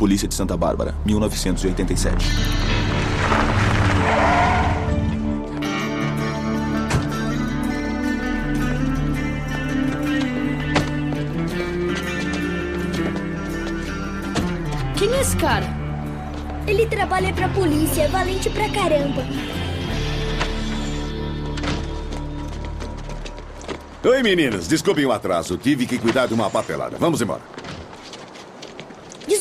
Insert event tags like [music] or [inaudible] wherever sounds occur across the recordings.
Polícia de Santa Bárbara, 1987. Quem é esse cara? Ele trabalha pra polícia, é valente pra caramba. Oi, meninas. Desculpem o atraso. Tive que cuidar de uma papelada. Vamos embora.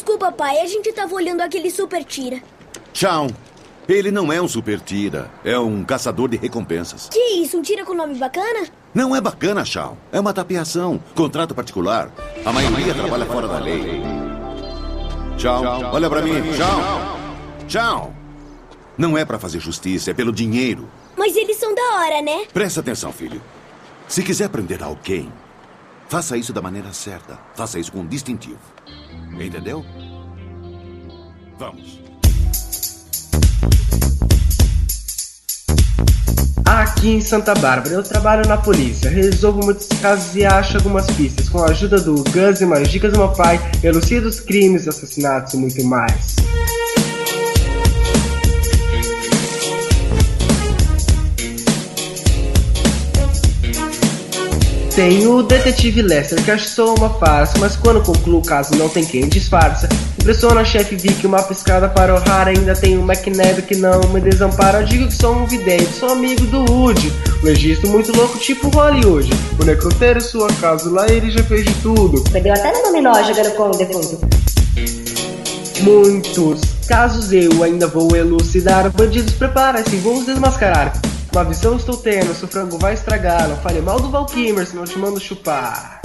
Desculpa, pai, a gente tava olhando aquele super tira. Tchau. Ele não é um super tira. É um caçador de recompensas. Que isso, um tira com nome bacana? Não é bacana, Shawn. É uma tapeação. Contrato particular. A maioria trabalha fora da lei. Tchau. Olha pra mim. Tchau. Tchau. Não é pra fazer justiça, é pelo dinheiro. Mas eles são da hora, né? Presta atenção, filho. Se quiser prender alguém, faça isso da maneira certa. Faça isso com distintivo. Entendeu? Vamos. Aqui em Santa Bárbara eu trabalho na polícia, resolvo muitos casos e acho algumas pistas. Com a ajuda do Gus e mais dicas do meu pai, elucido os crimes, assassinatos e muito mais. Tem o detetive Lester, que acho só uma farsa, mas quando concluo o caso não tem quem disfarça. Impressiona a chefe Vic, uma piscada para o raro, ainda tem o McNabb que não me desampara. Digo que sou um vidente, sou amigo do Woody. Um registro muito louco, tipo Hollywood. O necrotério sua casa, lá ele já fez de tudo. Perdeu até no dominó jogando com o defunto. Muitos casos eu ainda vou elucidar. Bandidos, prepara-se, vou os desmascarar. Uma visão estou tendo, seu frango vai estragar. Não fale mal do Valkymer, senão te mando chupar.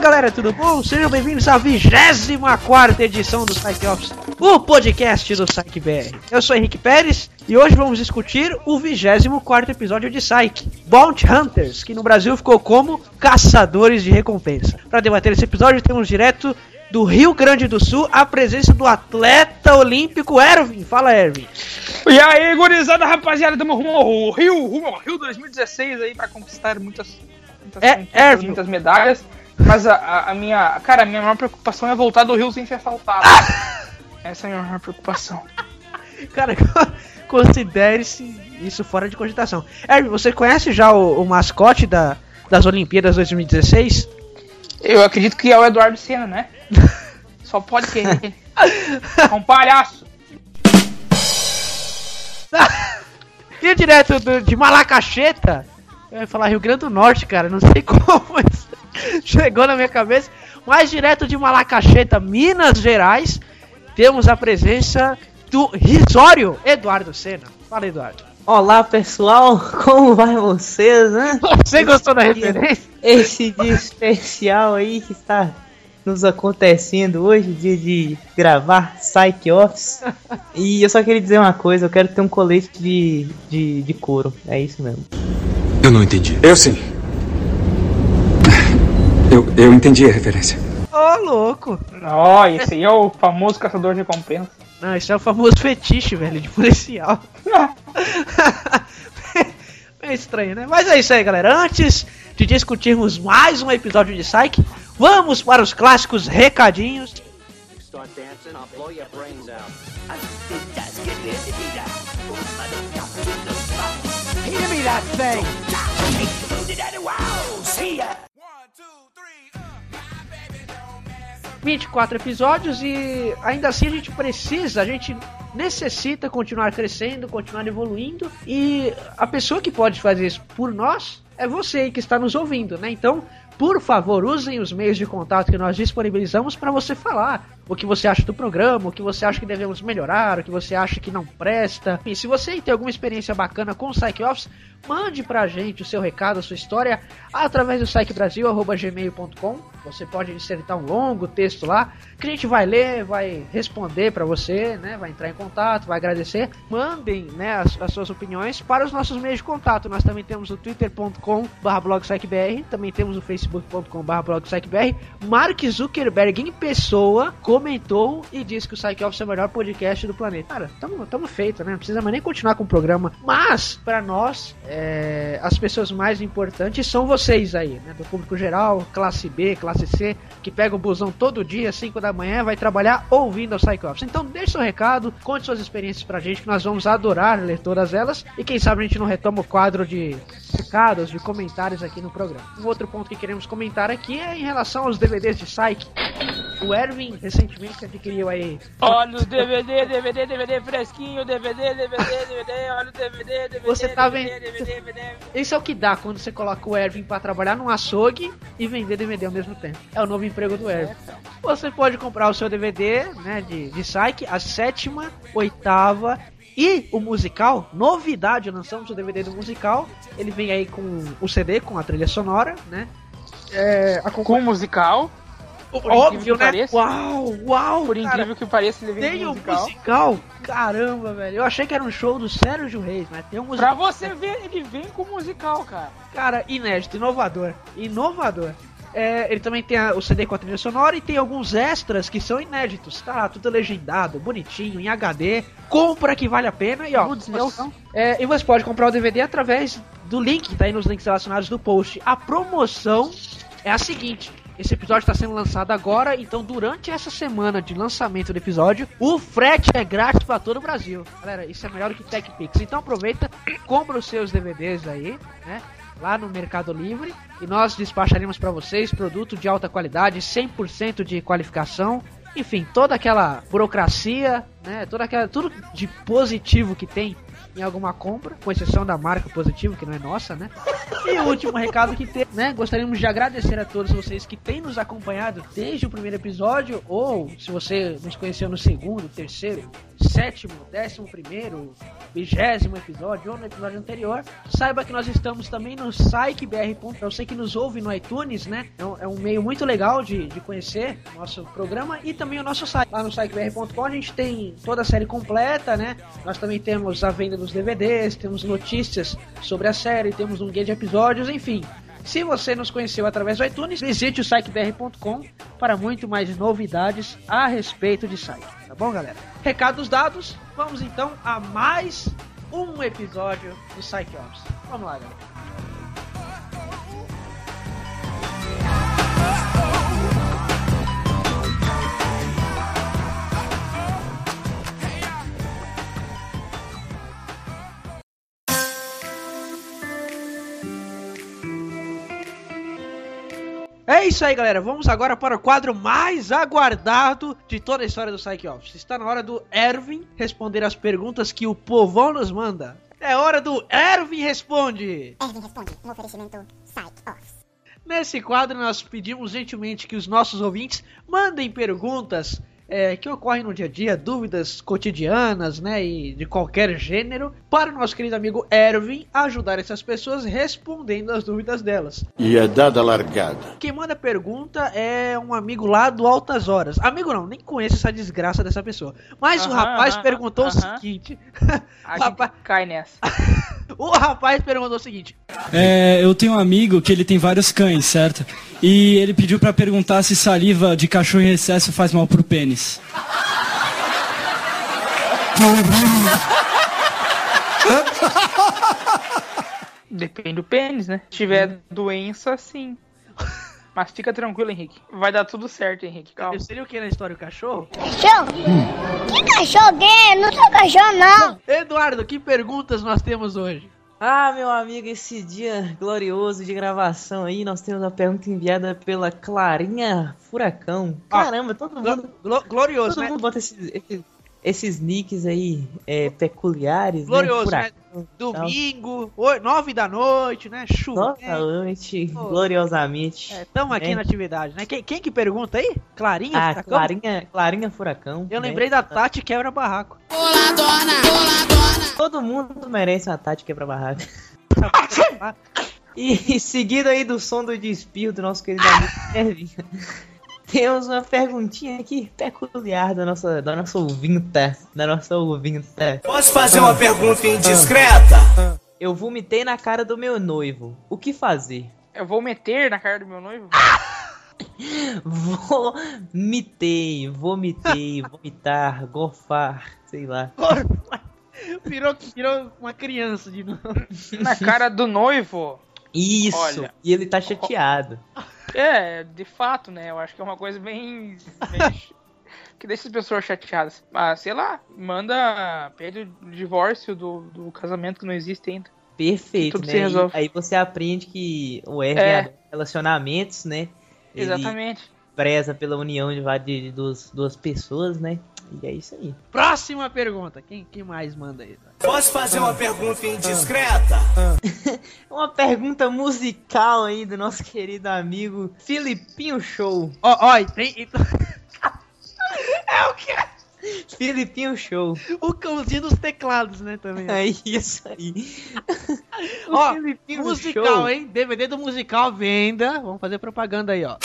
Galera, tudo bom? Sejam bem-vindos à 24 edição do Psych Office, o podcast do Psych BR. Eu sou Henrique Pérez e hoje vamos discutir o 24 episódio de Psych, Bounty Hunters, que no Brasil ficou como Caçadores de Recompensa. Para debater esse episódio, temos direto do Rio Grande do Sul a presença do atleta olímpico Erwin. Fala, Erwin. E aí, gurizada, rapaziada, tamo rumo ao Rio, rumo ao Rio 2016 aí pra conquistar muitas, muitas, É, muitas, muitas medalhas. Mas a, a- minha, cara, a minha maior preocupação é voltar do Rio sem ser assaltado. [laughs] Essa é a minha maior preocupação. Cara, [laughs] considere-se isso fora de cogitação. Erwin, você conhece já o, o mascote da, das Olimpíadas 2016? Eu acredito que é o Eduardo Senna, né? [laughs] Só pode ser ele. É um palhaço. E direto do- de Malacacheta, eu ia falar Rio Grande do Norte, cara, não sei como isso [laughs] chegou na minha cabeça, mas direto de Malacacheta, Minas Gerais, temos a presença do risório Eduardo Senna. Fala, Eduardo. Olá pessoal, [laughs] como vai vocês, né? Você gostou da referência? Esse dia especial aí que está nos acontecendo hoje, dia de gravar Psych Office. E eu só queria dizer uma coisa, eu quero ter um colete de, de, de couro, é isso mesmo. Eu não entendi. Eu sim. Eu, eu entendi a referência. Ô, louco. Ó, esse aí é o famoso caçador de recompensa. Não, isso é o famoso fetiche, velho, de policial. [laughs] é estranho, né? Mas é isso aí, galera. Antes de discutirmos mais um episódio de Psyche, vamos para os clássicos recadinhos. Give me that thing. 24 episódios e ainda assim a gente precisa, a gente necessita continuar crescendo, continuar evoluindo e a pessoa que pode fazer isso por nós é você que está nos ouvindo, né? Então, por favor, usem os meios de contato que nós disponibilizamos para você falar o que você acha do programa, o que você acha que devemos melhorar, o que você acha que não presta. E se você tem alguma experiência bacana com o Psych Office, mande pra gente o seu recado, a sua história através do psychbrasil.gmail.com Você pode insertar um longo texto lá, que a gente vai ler, vai responder para você, né? Vai entrar em contato, vai agradecer. Mandem, né, as, as, suas opiniões para os nossos meios de contato. Nós também temos o twitter.com/blogpsychbr, também temos o facebook.com/blogpsychbr. Mark Zuckerberg em pessoa comentou e disse que o Psych é o melhor podcast do planeta. Cara, tamo feito, né? Não precisa mais nem continuar com o programa. Mas para nós, é, as pessoas mais importantes são vocês aí, né? Do público geral, classe B, classe C, que pega o busão todo dia, 5 da manhã, vai trabalhar ouvindo o Psych Office. Então deixe seu recado, conte suas experiências pra gente, que nós vamos adorar ler todas elas. E quem sabe a gente não retoma o quadro de recados, de comentários aqui no programa. Um outro ponto que queremos comentar aqui é em relação aos DVDs de Psych. O Erwin recentemente adquiriu aí. Olha os DVD, DVD, DVD fresquinho, DVD, DVD, DVD, olha o DVD, DVD. Você tá vendo? DVD, DVD, DVD. Isso é o que dá quando você coloca o Erwin para trabalhar num açougue e vender DVD ao mesmo tempo. É o novo emprego do Erwin. Você pode comprar o seu DVD, né, de, de Psyche, a sétima, oitava e o musical, novidade, lançamos o DVD do musical. Ele vem aí com o CD, com a trilha sonora, né? É, com o musical. Óbvio, né? Pareça, uau, uau! Por incrível cara, que pareça, ele vem tem com o musical. musical. Caramba, velho. Eu achei que era um show do Sérgio Reis, mas tem um musical. Pra você ver, ele vem com musical, cara. Cara, inédito, inovador. Inovador. É, ele também tem a, o CD com a trilha sonora e tem alguns extras que são inéditos, tá? Tudo legendado, bonitinho, em HD. Compra que vale a pena e ó. promoção, é, e você pode comprar o DVD através do link, tá aí nos links relacionados do post. A promoção é a seguinte: esse episódio está sendo lançado agora, então durante essa semana de lançamento do episódio, o frete é grátis para todo o Brasil. Galera, isso é melhor do que TechPix. Então aproveita, compra os seus DVDs aí, né? Lá no Mercado Livre e nós despacharemos para vocês produto de alta qualidade, 100% de qualificação. Enfim, toda aquela burocracia, né? Toda aquela tudo de positivo que tem em alguma compra, com exceção da marca positivo, que não é nossa, né? E o último recado que tem, né? Gostaríamos de agradecer a todos vocês que têm nos acompanhado desde o primeiro episódio, ou se você nos conheceu no segundo, terceiro, sétimo, décimo primeiro, vigésimo episódio ou no episódio anterior, saiba que nós estamos também no SiteBR. Eu sei que nos ouve no iTunes, né? É um, é um meio muito legal de, de conhecer nosso programa e também o nosso site. Lá no SiteBR.com a gente tem toda a série completa, né? Nós também temos a venda dos DVDs, temos notícias sobre a série, temos um guia de episódios, enfim. Se você nos conheceu através do iTunes, visite o sitebr.com para muito mais novidades a respeito de site. Tá bom, galera? Recados dados, vamos então a mais um episódio do Psych Office. Vamos lá, galera. É isso aí, galera. Vamos agora para o quadro mais aguardado de toda a história do Psych Office. Está na hora do Erwin responder as perguntas que o povão nos manda. É hora do Erwin Responde! Erwin Responde, um oferecimento Psych Office. Nesse quadro, nós pedimos gentilmente que os nossos ouvintes mandem perguntas é, que ocorrem no dia a dia, dúvidas cotidianas, né, e de qualquer gênero, para o nosso querido amigo Erwin ajudar essas pessoas respondendo as dúvidas delas. E é dada a largada. Quem manda pergunta é um amigo lá do Altas Horas. Amigo não, nem conheço essa desgraça dessa pessoa. Mas o rapaz aham, perguntou o seguinte. [laughs] A rapaz, cai nessa. [laughs] o rapaz perguntou o seguinte. É, eu tenho um amigo que ele tem vários cães, certo? E ele pediu pra perguntar se saliva de cachorro em excesso faz mal pro pênis. Depende do pênis, né? Se tiver doença, sim. Mas fica tranquilo, Henrique. Vai dar tudo certo, Henrique. Calma. Seria o que na história o cachorro? Cachorro? Que cachorro que é? Não sou cachorro, não. Eduardo, que perguntas nós temos hoje? Ah, meu amigo, esse dia glorioso de gravação aí, nós temos a pergunta enviada pela Clarinha Furacão. Ah, Caramba, todo mundo. Glo- glorioso, todo né? mundo bota esses, esses, esses nicks aí é, peculiares, Glorioso, né? né? Domingo, nove da noite, né? Chuva. Novamente, Oh. gloriosamente. Estamos aqui né? na atividade, né? Quem, quem que pergunta aí? Clarinha? Ah, Furacão? Clarinha, Clarinha Furacão. Eu né? lembrei da Tati Quebra Barraco. Todo mundo merece uma Tati quebra barraca. [laughs] E seguido aí do som do despio do nosso querido amigo [laughs] Kevin, temos uma perguntinha aqui peculiar da nossa, da nossa ouvinta. Da nossa ouvinta. Posso fazer uma pergunta indiscreta? Eu vomitei na cara do meu noivo. O que fazer? Eu vou meter na cara do meu noivo? [laughs] Vomitei, vomitei, vomitar, [laughs] gofar, sei lá. virou, virou uma criança de novo. Na cara do noivo? Isso, Olha. e ele tá chateado. [laughs] É, de fato, né? Eu acho que é uma coisa bem. bem [laughs] que deixa as pessoas chateadas. Mas, sei lá, manda. Pede o divórcio do, do casamento que não existe ainda. Perfeito, Tudo né? se resolve. Aí você aprende que o R É. é relacionamentos, né? Exatamente. preza pela união de, de, de duas, duas pessoas, né? E é isso aí. Próxima pergunta. Quem, quem mais manda aí? Posso fazer uma pergunta indiscreta? [laughs] Uma pergunta musical aí do nosso querido amigo Filipinho Show. Ó, ó, e tem. e- [laughs] é o que? Filipinho Show. O cãozinho dos teclados, né? Também. ó. É isso aí. [laughs] O Ó, Filipinho musical, Show. hein? DVD do musical venda. Vamos fazer propaganda aí, ó.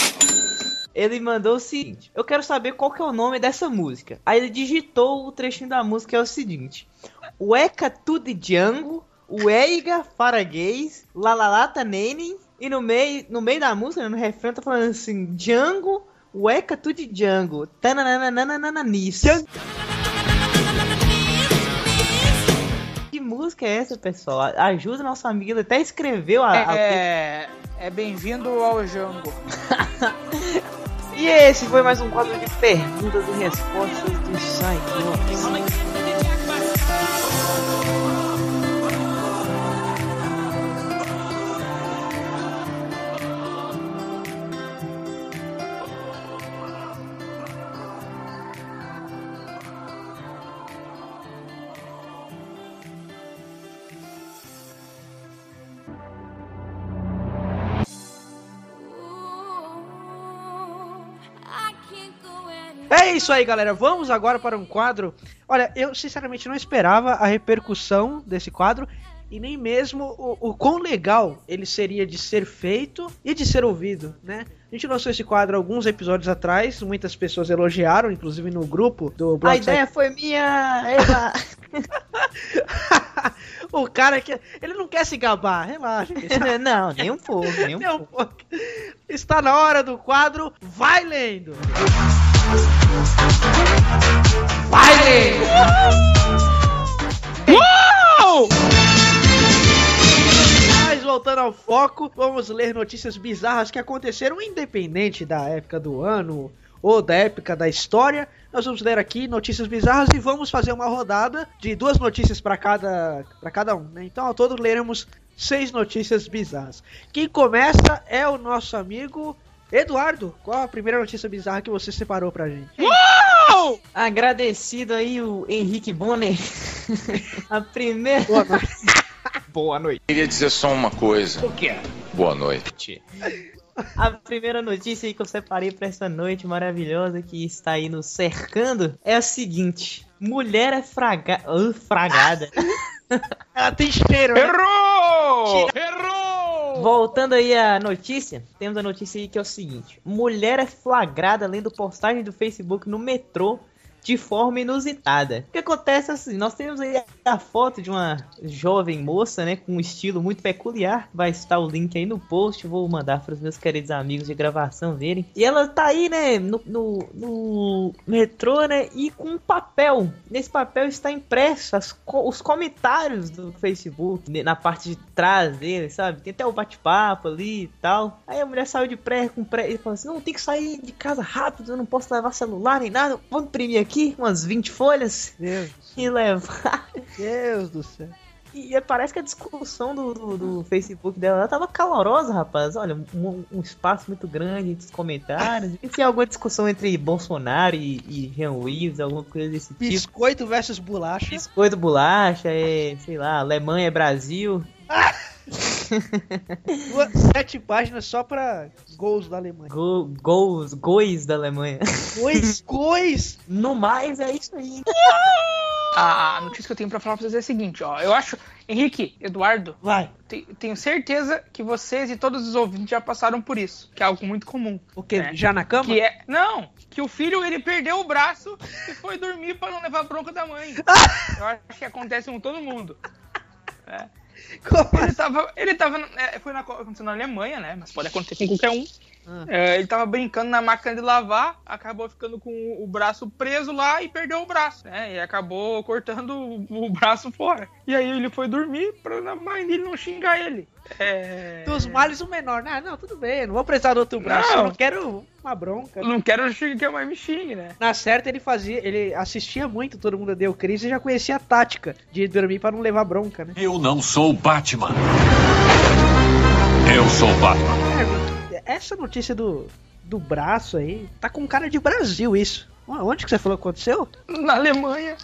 Ele mandou o seguinte: Eu quero saber qual que é o nome dessa música. Aí ele digitou o trechinho da música, é o seguinte: Ueca tudo Django, Ueiga Faraguês, Lalalata Nenem. E no meio, no meio da música, no refrão, tá falando assim: Django, Ueca tudo Django, tananananananis. Que música é essa, pessoal? A- Ajuda nosso amigo, ele até escreveu a. a- É, é bem-vindo ao Jango. [laughs] E esse foi mais um quadro de perguntas e respostas do site. É isso aí, galera. Vamos agora para um quadro. Olha, eu sinceramente não esperava a repercussão desse quadro e nem mesmo o, o quão legal ele seria de ser feito e de ser ouvido, né? A gente lançou esse quadro alguns episódios atrás, muitas pessoas elogiaram, inclusive no grupo do A Blog ideia foi minha. Eva. [laughs] O cara que. Ele não quer se gabar, relaxa. [laughs] não, nem um pouco, nem um [laughs] Nem um pouco. Está na hora do quadro Vai Lendo! Uou! Mas voltando ao foco, vamos ler notícias bizarras que aconteceram independente da época do ano ou da época da história. Nós vamos ler aqui notícias bizarras e vamos fazer uma rodada de duas notícias para cada para cada um. Né? Então, ao todo leremos seis notícias bizarras. Quem começa é o nosso amigo Eduardo. Qual a primeira notícia bizarra que você separou pra gente? Uou! Agradecido aí o Henrique Bonner. [laughs] A primeira. Boa noite. Boa noite. Queria dizer só uma coisa. O quê? Boa noite. A primeira notícia aí que eu separei pra essa noite maravilhosa que está aí nos cercando é a seguinte: mulher é fraga... Ah, fragada. Ela tem cheiro. né? Errou! Voltando aí à notícia, temos a notícia aí que é o seguinte: mulher é flagrada lendo postagem do Facebook no metrô de forma inusitada. O que acontece é assim, nós temos aí a foto de uma jovem moça, né, com um estilo muito peculiar. Vai estar o link aí no post, vou mandar para os meus queridos amigos de gravação verem. E ela tá aí, né, no, no, no metrô, né, e com um papel. Nesse papel está impresso as os comentários do Facebook, né, na parte de trás dele, sabe? Tem até o bate-papo ali e tal. Aí a mulher saiu de pré com pré e falou assim: não, tem que sair de casa rápido, eu não posso levar celular nem nada. Vou imprimir aqui umas 20 folhas Deus, e levar. Deus do céu. E parece que a discussão do, do, do Facebook dela ela tava calorosa, rapaz. Olha, um, um espaço muito grande entre os comentários. E tinha alguma discussão entre Bolsonaro e, e Jean Willis, alguma coisa desse tipo. Biscoito versus bolacha. Biscoito bolacha, é, sei lá, Alemanha é Brasil. [laughs] [laughs] Duas- Sete páginas só pra gols da Alemanha. Go, gols, gois da Alemanha. Gois, [laughs] gois! No mais, é isso aí. A, notícia que eu tenho pra falar pra vocês é a seguinte, ó. Eu acho. Henrique, Eduardo. Vai. te- Tenho certeza que vocês e todos os ouvintes já passaram por isso. Que é algo muito comum. O quê? né? Já na cama? Que é. Não! Que o filho ele perdeu o braço e foi dormir pra não levar bronca da mãe. [laughs] Eu acho que acontece com todo mundo. É. [laughs] Ele tava. Ele tava. é, foi na, aconteceu na Alemanha, né? Mas pode acontecer com qualquer um. Ah. É, ele tava brincando na máquina de lavar, acabou ficando com o braço preso lá e perdeu o braço, né? E acabou cortando o, o [laughs] braço fora. E aí ele foi dormir pra a mãe dele não xingar ele. É... Dos males o menor. Não, não, tudo bem, não vou precisar do outro braço. Não. Eu não quero uma bronca. Não quero que a mãe me xingue, né? Na certa, ele fazia, ele assistia muito, todo mundo deu crise e já conhecia a tática de dormir pra não levar bronca, né? Eu não sou o Batman. Eu sou o Batman. É, essa notícia do, do braço aí, tá com cara de Brasil isso. Onde que você falou que aconteceu? Na Alemanha.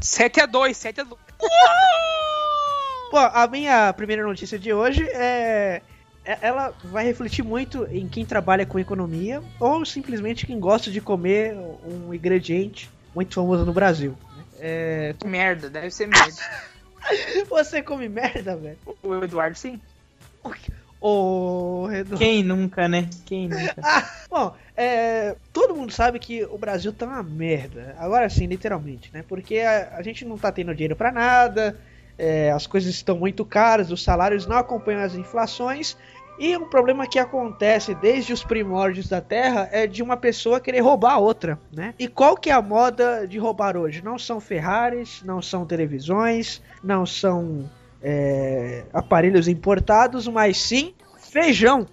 7x2, 7x2. Pô, a minha primeira notícia de hoje é. é- Ela vai refletir muito em quem trabalha com economia ou simplesmente quem gosta de comer um ingrediente muito famoso no Brasil. né? É... Merda, deve ser merda. [laughs] Você come merda, velho? O Eduardo sim. Ô. Quem nunca, né? Quem [laughs] nunca? Bom, é, todo mundo sabe que o Brasil tá uma merda. Agora sim, literalmente, né? Porque a, a gente não tá tendo dinheiro pra nada, é, as coisas estão muito caras, os salários não acompanham as inflações. E um problema que acontece desde os primórdios da Terra é de uma pessoa querer roubar a outra, né? E qual que é a moda de roubar hoje? Não são Ferraris, não são televisões, não são é, aparelhos importados, mas sim feijão.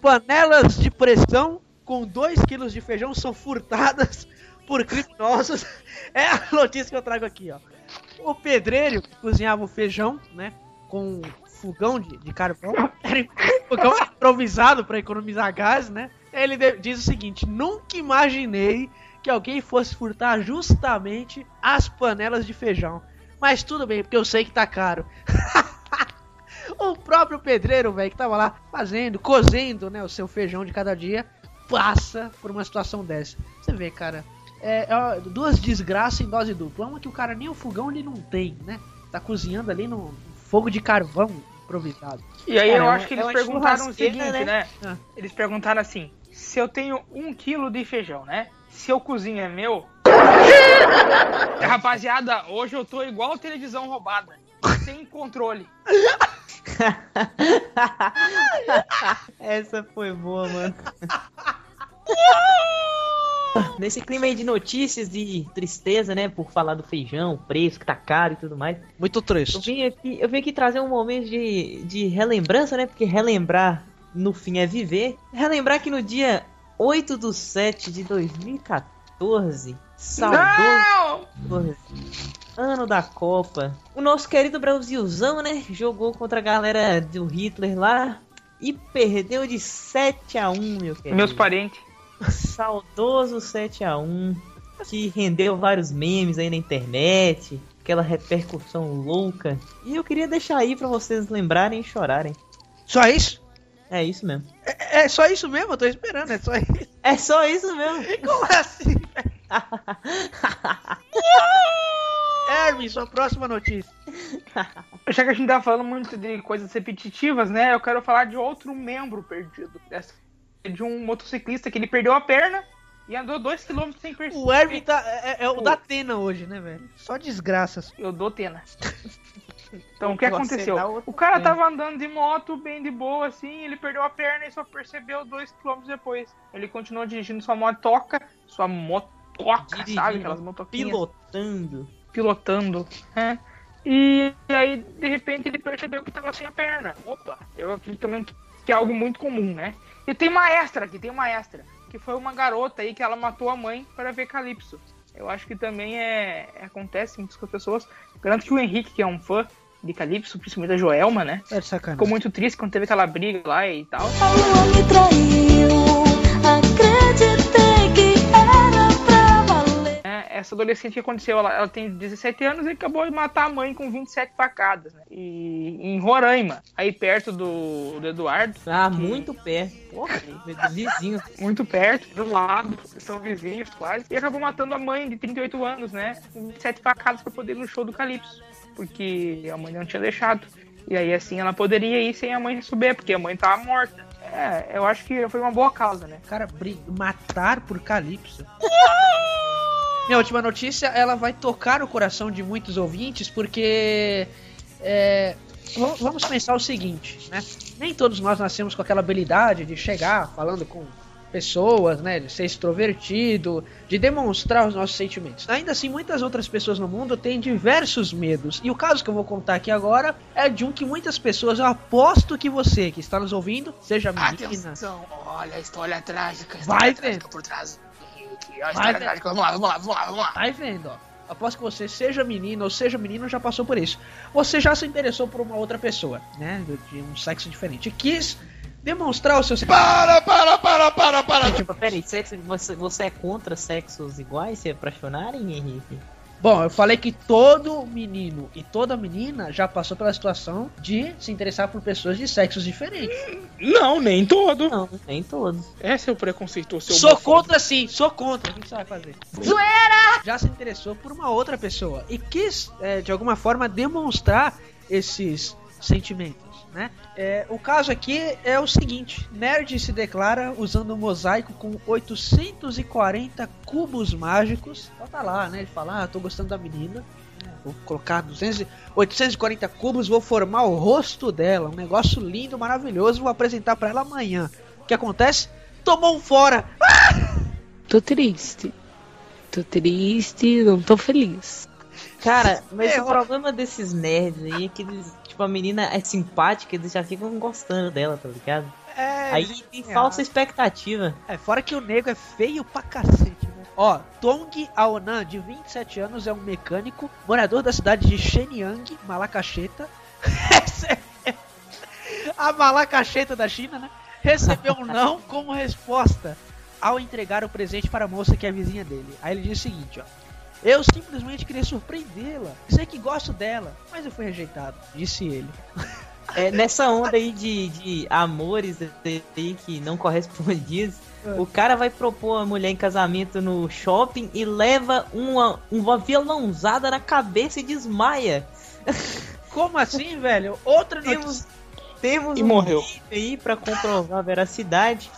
Panelas de pressão com 2 kg de feijão são furtadas por criminosos. É a notícia que eu trago aqui, ó. O pedreiro que cozinhava o feijão, né, com fogão de, de carvão, era um fogão improvisado para economizar gás, né? Ele diz o seguinte: nunca imaginei que alguém fosse furtar justamente as panelas de feijão. Mas tudo bem, porque eu sei que tá caro. [laughs] o próprio pedreiro, velho, que tava lá fazendo, cozendo, né, o seu feijão de cada dia, passa por uma situação dessa. Você vê, cara, é, é duas desgraças em dose dupla. Uma que o cara nem o fogão ele não tem, né? Tá cozinhando ali no fogo de carvão improvisado. E aí Cara, eu é acho que é eles perguntaram o churrasqueira, seguinte, né? Ah. Eles perguntaram assim: se eu tenho um quilo de feijão, né? Se eu cozinho é meu. Rapaziada, hoje eu tô igual televisão roubada. Sem controle. [laughs] Essa foi boa, mano. Nesse clima aí de notícias de tristeza, né? Por falar do feijão, o preço que tá caro e tudo mais. Muito Eu triste. vim aqui, eu vim aqui trazer um momento de, de relembrança, né? Porque relembrar no fim é viver. Relembrar que no dia 8 do 7 de 2014, saudoso 14, ano da Copa, o nosso querido Brasilzão, né? Jogou contra a galera do Hitler lá e perdeu de 7 a 1 meu querido. Meus parentes. Saudoso 7x1, que rendeu vários memes aí na internet, aquela repercussão louca. E eu queria deixar aí pra vocês lembrarem e chorarem. Só isso? É isso mesmo. É, é só isso mesmo? Eu tô esperando, é só isso. É só isso mesmo. Como assim, [laughs] Erwin, sua próxima notícia. [laughs] Já que a gente tá falando muito de coisas repetitivas, né? Eu quero falar de outro membro perdido. De um motociclista que ele perdeu a perna e andou 2km sem perceber. O Erwin tá, é, é o da Atena hoje, né, velho? Só desgraças. Eu dou Tena. [laughs] Então o que aconteceu? O cara tava andando de moto bem de boa assim, ele perdeu a perna e só percebeu 2km depois. Ele continuou dirigindo sua motoca, sua motoca, sabe? Aquelas motoquinhas. Pilotando. Pilotando, né? E aí, de repente, ele percebeu que tava sem a perna. Opa, eu acredito também que é algo muito comum, né? E tem uma extra aqui, tem uma extra. Que foi uma garota aí que ela matou a mãe para ver Calypso. Eu acho que também é, acontece muito com as pessoas. Garanto que o Henrique, que é um fã de Calypso, principalmente da Joelma, né? É sacanagem. Ficou muito triste quando teve aquela briga lá e tal. me traiu. Essa adolescente que aconteceu, ela, ela tem 17 anos e acabou de matar a mãe com 27 facadas, né? E em Roraima, aí perto do, do Eduardo. Ah, que- muito perto. Porra, vizinho. Muito perto, do lado, são vizinhos quase. E acabou matando a mãe de 38 anos, né? Com 27 facadas pra poder ir no show do Calypso. Porque a mãe não tinha deixado. E aí assim ela poderia ir sem a mãe souber, porque a mãe tava morta. É, eu acho que foi uma boa causa, né? Cara, matar por Calypso. [laughs] Minha última notícia, ela vai tocar o coração de muitos ouvintes, porque é, vamos pensar o seguinte, né? Nem todos nós nascemos com aquela habilidade de chegar falando com pessoas, né? De ser extrovertido, de demonstrar os nossos sentimentos. Ainda assim, muitas outras pessoas no mundo têm diversos medos. E o caso que eu vou contar aqui agora é de um que muitas pessoas, eu aposto que você que está nos ouvindo, seja menina, Atenção, olha a história trágica. a Vai história trágica por trás. Olha a Vai história ver. trágica. Vamos lá, vamos lá, vamos lá, vamos lá. Vai vendo, ó. Após que você seja menino ou seja menino, já passou por isso. Você já se interessou por uma outra pessoa, né? De um sexo diferente. E quis demonstrar o seu Para, para, para, para, para! Tipo, peraí, sexo, você, você é contra sexos iguais se apaixonarem, Henrique? Bom, eu falei que todo menino e toda menina já passou pela situação de se interessar por pessoas de sexos diferentes. Não, nem todo. Não, nem todos. Esse é o preconceito, seu Sou homofóbico. contra sim, sou contra. O que você vai fazer? Zoeira! Já se interessou por uma outra pessoa e quis, é, de alguma forma, demonstrar esses sentimentos, né? É, o caso aqui é o seguinte: Nerd se declara usando um mosaico com 840 cubos mágicos. Então tá lá, né? Ele fala: Ah, tô gostando da menina. né, Vou colocar 200, e- 840 cubos, vou formar o rosto dela. Um negócio lindo, maravilhoso. Vou apresentar pra ela amanhã. O que acontece? Tomou um fora. [laughs] Tô triste. Tô triste, não tô feliz. Cara, mas É, o ó. problema desses nerds aí é que eles, tipo, a menina é simpática, eles já ficam gostando dela, tá ligado? É, Aí tem é, falsa expectativa. É, fora que o nego é feio pra cacete, né? Ó, Tong Aonan, de 27 anos, é um mecânico, morador da cidade de Shenyang, Malacacheta. [laughs] A Malacacheta da China, né? Recebeu um não como resposta ao entregar o presente para a moça que é a vizinha dele. Aí ele diz o seguinte, ó. Eu simplesmente queria surpreendê-la. Sei que gosto dela, mas eu fui rejeitado, disse ele. É, nessa onda aí de, de amores aí que não correspondidos, o cara vai propor a mulher em casamento no shopping e leva uma, uma violãozada na cabeça e desmaia. Como assim, velho? Outra Temos, notícia. temos E um morreu. vídeo aí pra comprovar a veracidade.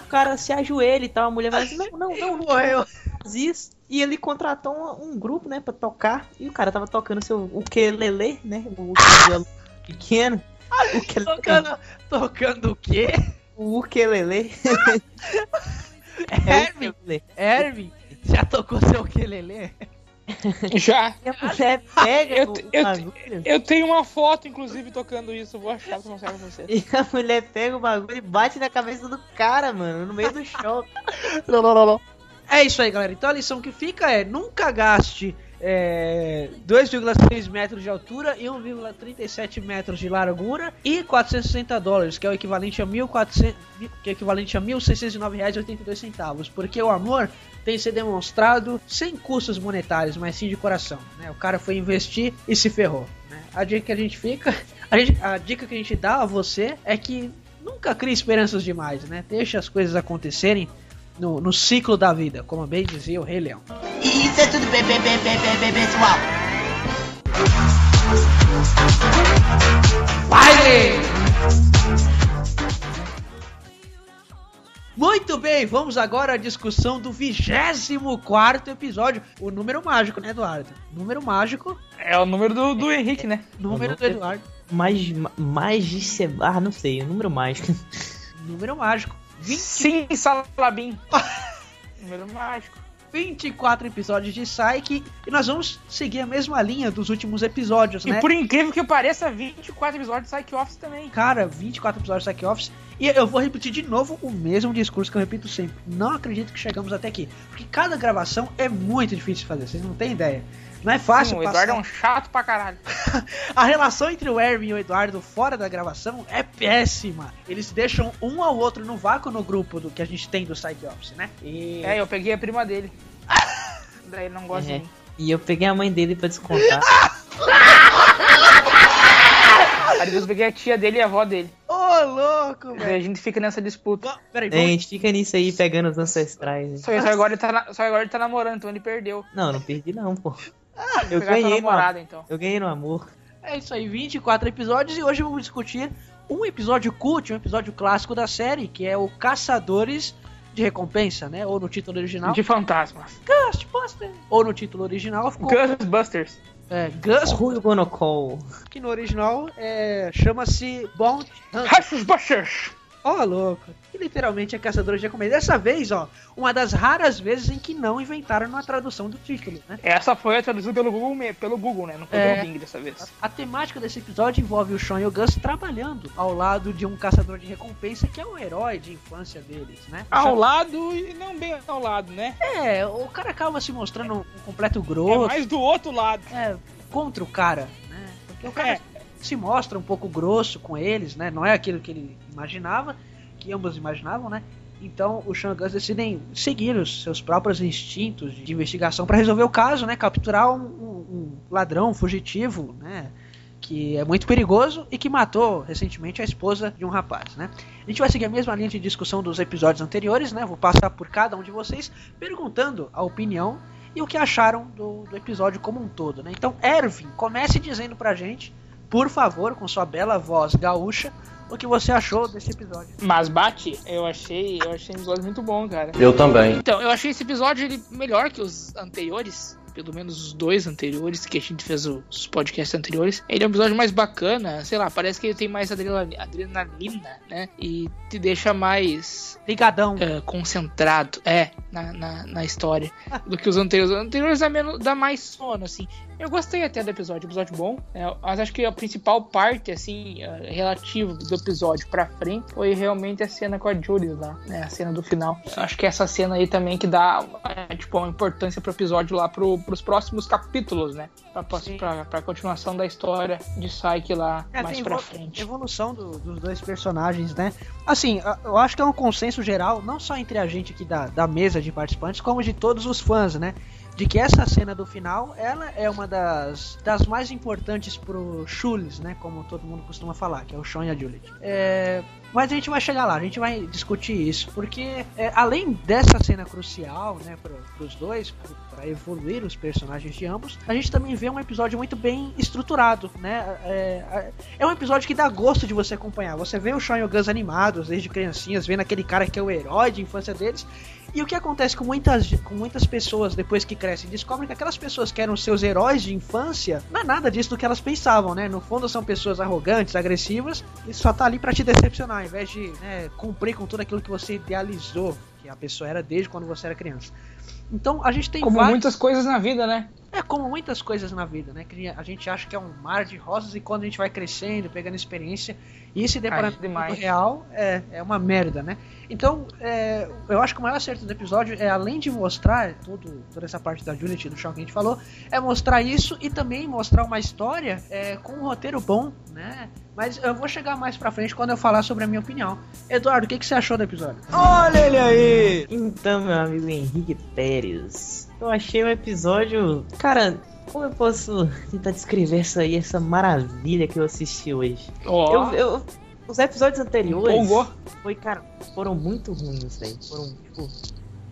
O cara se ajoelha e tal, a mulher vai assim, não, não, não, não Morreu. Faz isso. E ele contratou um, um grupo, né, pra tocar. E o cara tava tocando seu ukulele, né, o ukulele pequeno. O ukulele, Tocando, tocando o quê? o ukulele. Hermin, [laughs] ukulele. Hermin, já tocou seu ukulele? Já. E a mulher pega Eu, eu, eu tenho uma foto, inclusive, tocando isso. Vou achar pra mostrar pra você. [laughs] E a mulher pega o bagulho e bate na cabeça do cara, mano, no meio do shopping. É isso aí, galera. Então a lição que fica é: nunca gaste é, 2,3 metros de altura e 1,37 metros de largura e 460 dólares, que é o equivalente a 1.400, que é equivalente a 1.609 reais e 82 centavos, porque o amor tem que ser demonstrado sem custos monetários, mas sim de coração. Né? O cara foi investir e se ferrou. Né? A dica que a gente fica, [laughs] a, gente- a dica que a gente dá a você é que nunca crie esperanças demais, né? Deixa as coisas acontecerem no, no ciclo da vida, como bem dizia o Rei Leão. Isso é tudo bem, bem, bem, bem, bem, bem, pessoal. Baile! Muito bem, vamos agora à discussão do 24 episódio. O número mágico, né, Eduardo? Número mágico, É o número do, do Henrique, né? número do Eduardo. Mais, mais de Ah, não sei, o número mágico. Número mágico. 20, Sim, Salabim. [laughs] número mágico. 24 episódios de Psyche. E nós vamos seguir a mesma linha dos últimos episódios, E né? por incrível que pareça, 24 episódios de Psych Office também. Cara, 24 episódios de Psyche Office. E eu vou repetir de novo o mesmo discurso que eu repito sempre. Não acredito que chegamos até aqui. Porque cada gravação é muito difícil de fazer, vocês não têm ideia. Não é fácil Sim, o passar- Eduardo é um chato pra caralho. [laughs] A relação entre o Erwin e o Eduardo fora da gravação é péssima. Eles deixam um ao outro no vácuo no grupo do que a gente tem do Side Office, né? E... É, eu peguei a prima dele. [laughs] daí ele não gosta É. de mim. E eu peguei a mãe dele pra descontar. Aí eu peguei a tia dele e a avó dele. Louco, Daí a gente fica nessa disputa. Peraí, É, a gente fica nisso aí pegando os ancestrais. né? Só, só agora ele tá na- só agora ele tá namorando, então ele perdeu. Não, não perdi não, pô. Vou Eu tua ganhei, namorada, mano. então. Eu ganhei no amor. É isso aí, 24 episódios e hoje vamos discutir um episódio cult, um episódio clássico da série, que é o Caçadores de Recompensa, né? Ou no título original. De fantasmas. Ghostbusters! Ou no título original ficou. Ghostbusters. É, Gus, Who you gonna call? que no original é, chama-se Bounty Hunter. Ó, louco. Que literalmente é Caçadores de Recompensa. Dessa vez, ó, uma das raras vezes em que não inventaram uma tradução do título, né? Essa foi a tradução pelo Google, pelo Google né? Não foi É. pelo Bing dessa vez. A temática desse episódio envolve o Sean e o Gus trabalhando ao lado de um caçador de recompensa que é o herói de infância deles, né? Ao lado e não bem ao lado, né? É, o cara acaba se mostrando um completo É grosso. mais do outro lado. É, contra o cara, né? Porque o cara É. se mostra um pouco grosso com eles, né? Não é aquilo que ele imaginava, que ambos imaginavam, né? Então o Sean e o Gus decidem seguir os seus próprios instintos de investigação para resolver o caso, né? Capturar um, um- um ladrão um fugitivo, né? Que é muito perigoso e que matou recentemente a esposa de um rapaz, né? A gente vai seguir a mesma linha de discussão dos episódios anteriores, né? Vou passar por cada um de vocês perguntando a opinião e o que acharam do, do episódio como um todo, né? Então, Ervin, comece dizendo pra gente, por favor, com sua bela voz gaúcha, o que você achou desse episódio. Mas bate, eu achei, eu achei um episódio muito bom, cara. Eu também. Então, eu achei esse episódio ele melhor que os anteriores. Pelo menos os dois anteriores, que a gente fez os podcasts anteriores. Ele é um episódio mais bacana, sei lá, parece que ele tem mais adrenalina, né? E te deixa mais Ligadão. eh, concentrado, é, na, na, na história do que os anteriores. Os anteriores dá, menos, dá mais sono, assim. Eu gostei até do episódio, episódio bom. É, mas acho que a principal parte, assim, eh, relativa do episódio pra frente foi realmente a cena com a Julie lá, né? A cena do final. Acho que essa cena aí também que dá, eh, tipo, uma importância pro episódio lá pro, pros próximos capítulos, né? Pra, pra, pra, continuação da história de Psyche lá É, mais pra frente. evolução do- dos dois personagens, né? Assim, eu acho que é um consenso geral, não só entre a gente aqui da, da mesa de participantes, como de todos os fãs, né? De que essa cena do final, ela é uma das, das mais importantes pro Chules, né? Como todo mundo costuma falar, que é o Sean e a Juliet. É, mas a gente vai chegar lá, a gente vai discutir isso, porque é, além dessa cena crucial, né, pro, pros dois, pra evoluir os personagens de ambos, a gente também vê um episódio muito bem estruturado, né? É, é- é um episódio que dá gosto de você acompanhar. Você vê o Sean e o Gus animados desde criancinhas, vendo aquele cara que é o herói de infância deles. E o que acontece com muitas, com muitas pessoas depois que crescem? Descobrem que aquelas pessoas que eram seus heróis de infância não é nada disso do que elas pensavam, né? No fundo são pessoas arrogantes, agressivas e só tá ali pra te decepcionar, ao invés de né, cumprir com tudo aquilo que você idealizou que a pessoa era desde quando você era criança. Então a gente tem Como vários- muitas coisas na vida, né? É como muitas coisas na vida, né? Que a gente acha que é um mar de rosas e quando a gente vai crescendo, pegando experiência e se deparando com o real, é, é uma merda, né? Então, é, eu acho que o maior acerto do episódio é, além de mostrar tudo, toda essa parte da Juliet e do Shawn que a gente falou, é mostrar isso e também mostrar uma história é, com um roteiro bom, né? Mas eu vou chegar mais pra frente quando eu falar sobre a minha opinião. Eduardo, o que, que você achou do episódio? Olha ele aí! Então, meu amigo Henrique Pérez, eu achei o episódio. Cara, como eu posso tentar descrever essa aí, essa maravilha que eu assisti hoje? Ó. Eu, eu- os episódios anteriores foi, cara, foram muito ruins, velho. Foram, tipo,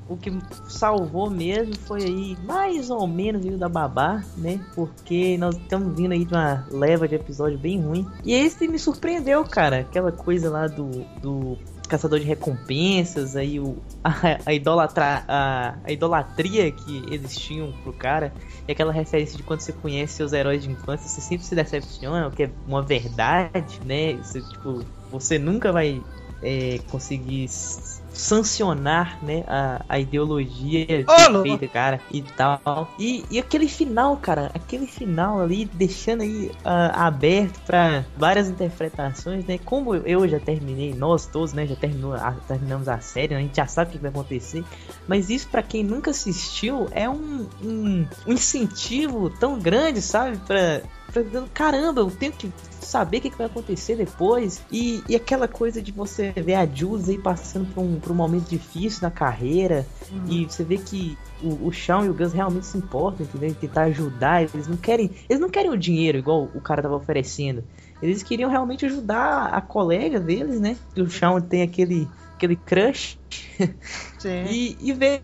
o que salvou mesmo foi aí mais ou menos vindo da babá, né? Porque nós estamos vindo aí de uma leva de episódio bem ruim. E esse me surpreendeu, cara. Aquela coisa lá do, do caçador de recompensas, aí o, a, a, idolatra, a, a idolatria que eles tinham pro cara. E aquela referência de quando você conhece seus heróis de infância, você sempre se decepciona, o que é uma verdade, né? Você, tipo, você nunca vai é, conseguir sancionar, né, a, a ideologia Ô, perfeita, cara, e tal. E, e aquele final, cara, aquele final ali, deixando aí ah, aberto pra várias interpretações, né? Como eu já terminei, nós todos, né, já terminou, a- terminamos a série, né, a gente já sabe o que vai acontecer. Mas isso, pra quem nunca assistiu, é um, um, um incentivo tão grande, sabe? Pra Pensando, Caramba, eu tenho que saber o que, que vai acontecer depois. E, e aquela coisa de você ver a Jules aí passando por um, por um momento difícil na carreira. E você vê que o, o Shawn e o Gus realmente se importam, entendeu? Em tentar ajudar. Eles não querem. Eles não querem o dinheiro igual o cara tava oferecendo. Eles queriam realmente ajudar a colega deles, né? Que o Shawn tem aquele, aquele crush. Sim. [laughs] E, e ver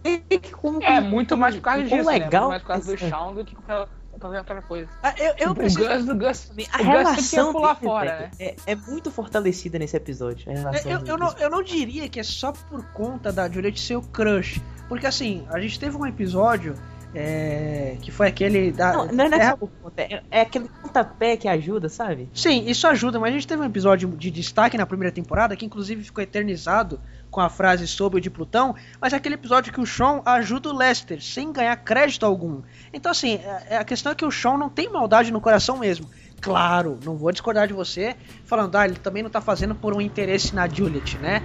como. É, muito mais por causa né? legal. Muito mais por causa do Shawn do que por causa daquela coisa. Ah, eu, eu o preciso- Gus, o Gus, A o Gus relação pular deles, fora, velho, né? é, é muito fortalecida nesse episódio. a relação Eu, eu, não, eu não diria que é só por conta da Juliette ser o crush. Porque assim, a gente teve um episódio é, que foi aquele da. Não, não é é- conta, é, é aquele pontapé que ajuda, sabe? Sim, isso ajuda, mas a gente teve um episódio de destaque na primeira temporada que inclusive ficou eternizado com a frase sobre o de Plutão, mas é aquele episódio que o Sean ajuda o Lester sem ganhar crédito algum. Então assim, é- a questão é que o Sean não tem maldade no coração mesmo. Claro, não vou discordar de você, falando, ah, ele também não tá fazendo por um interesse na Juliet, né?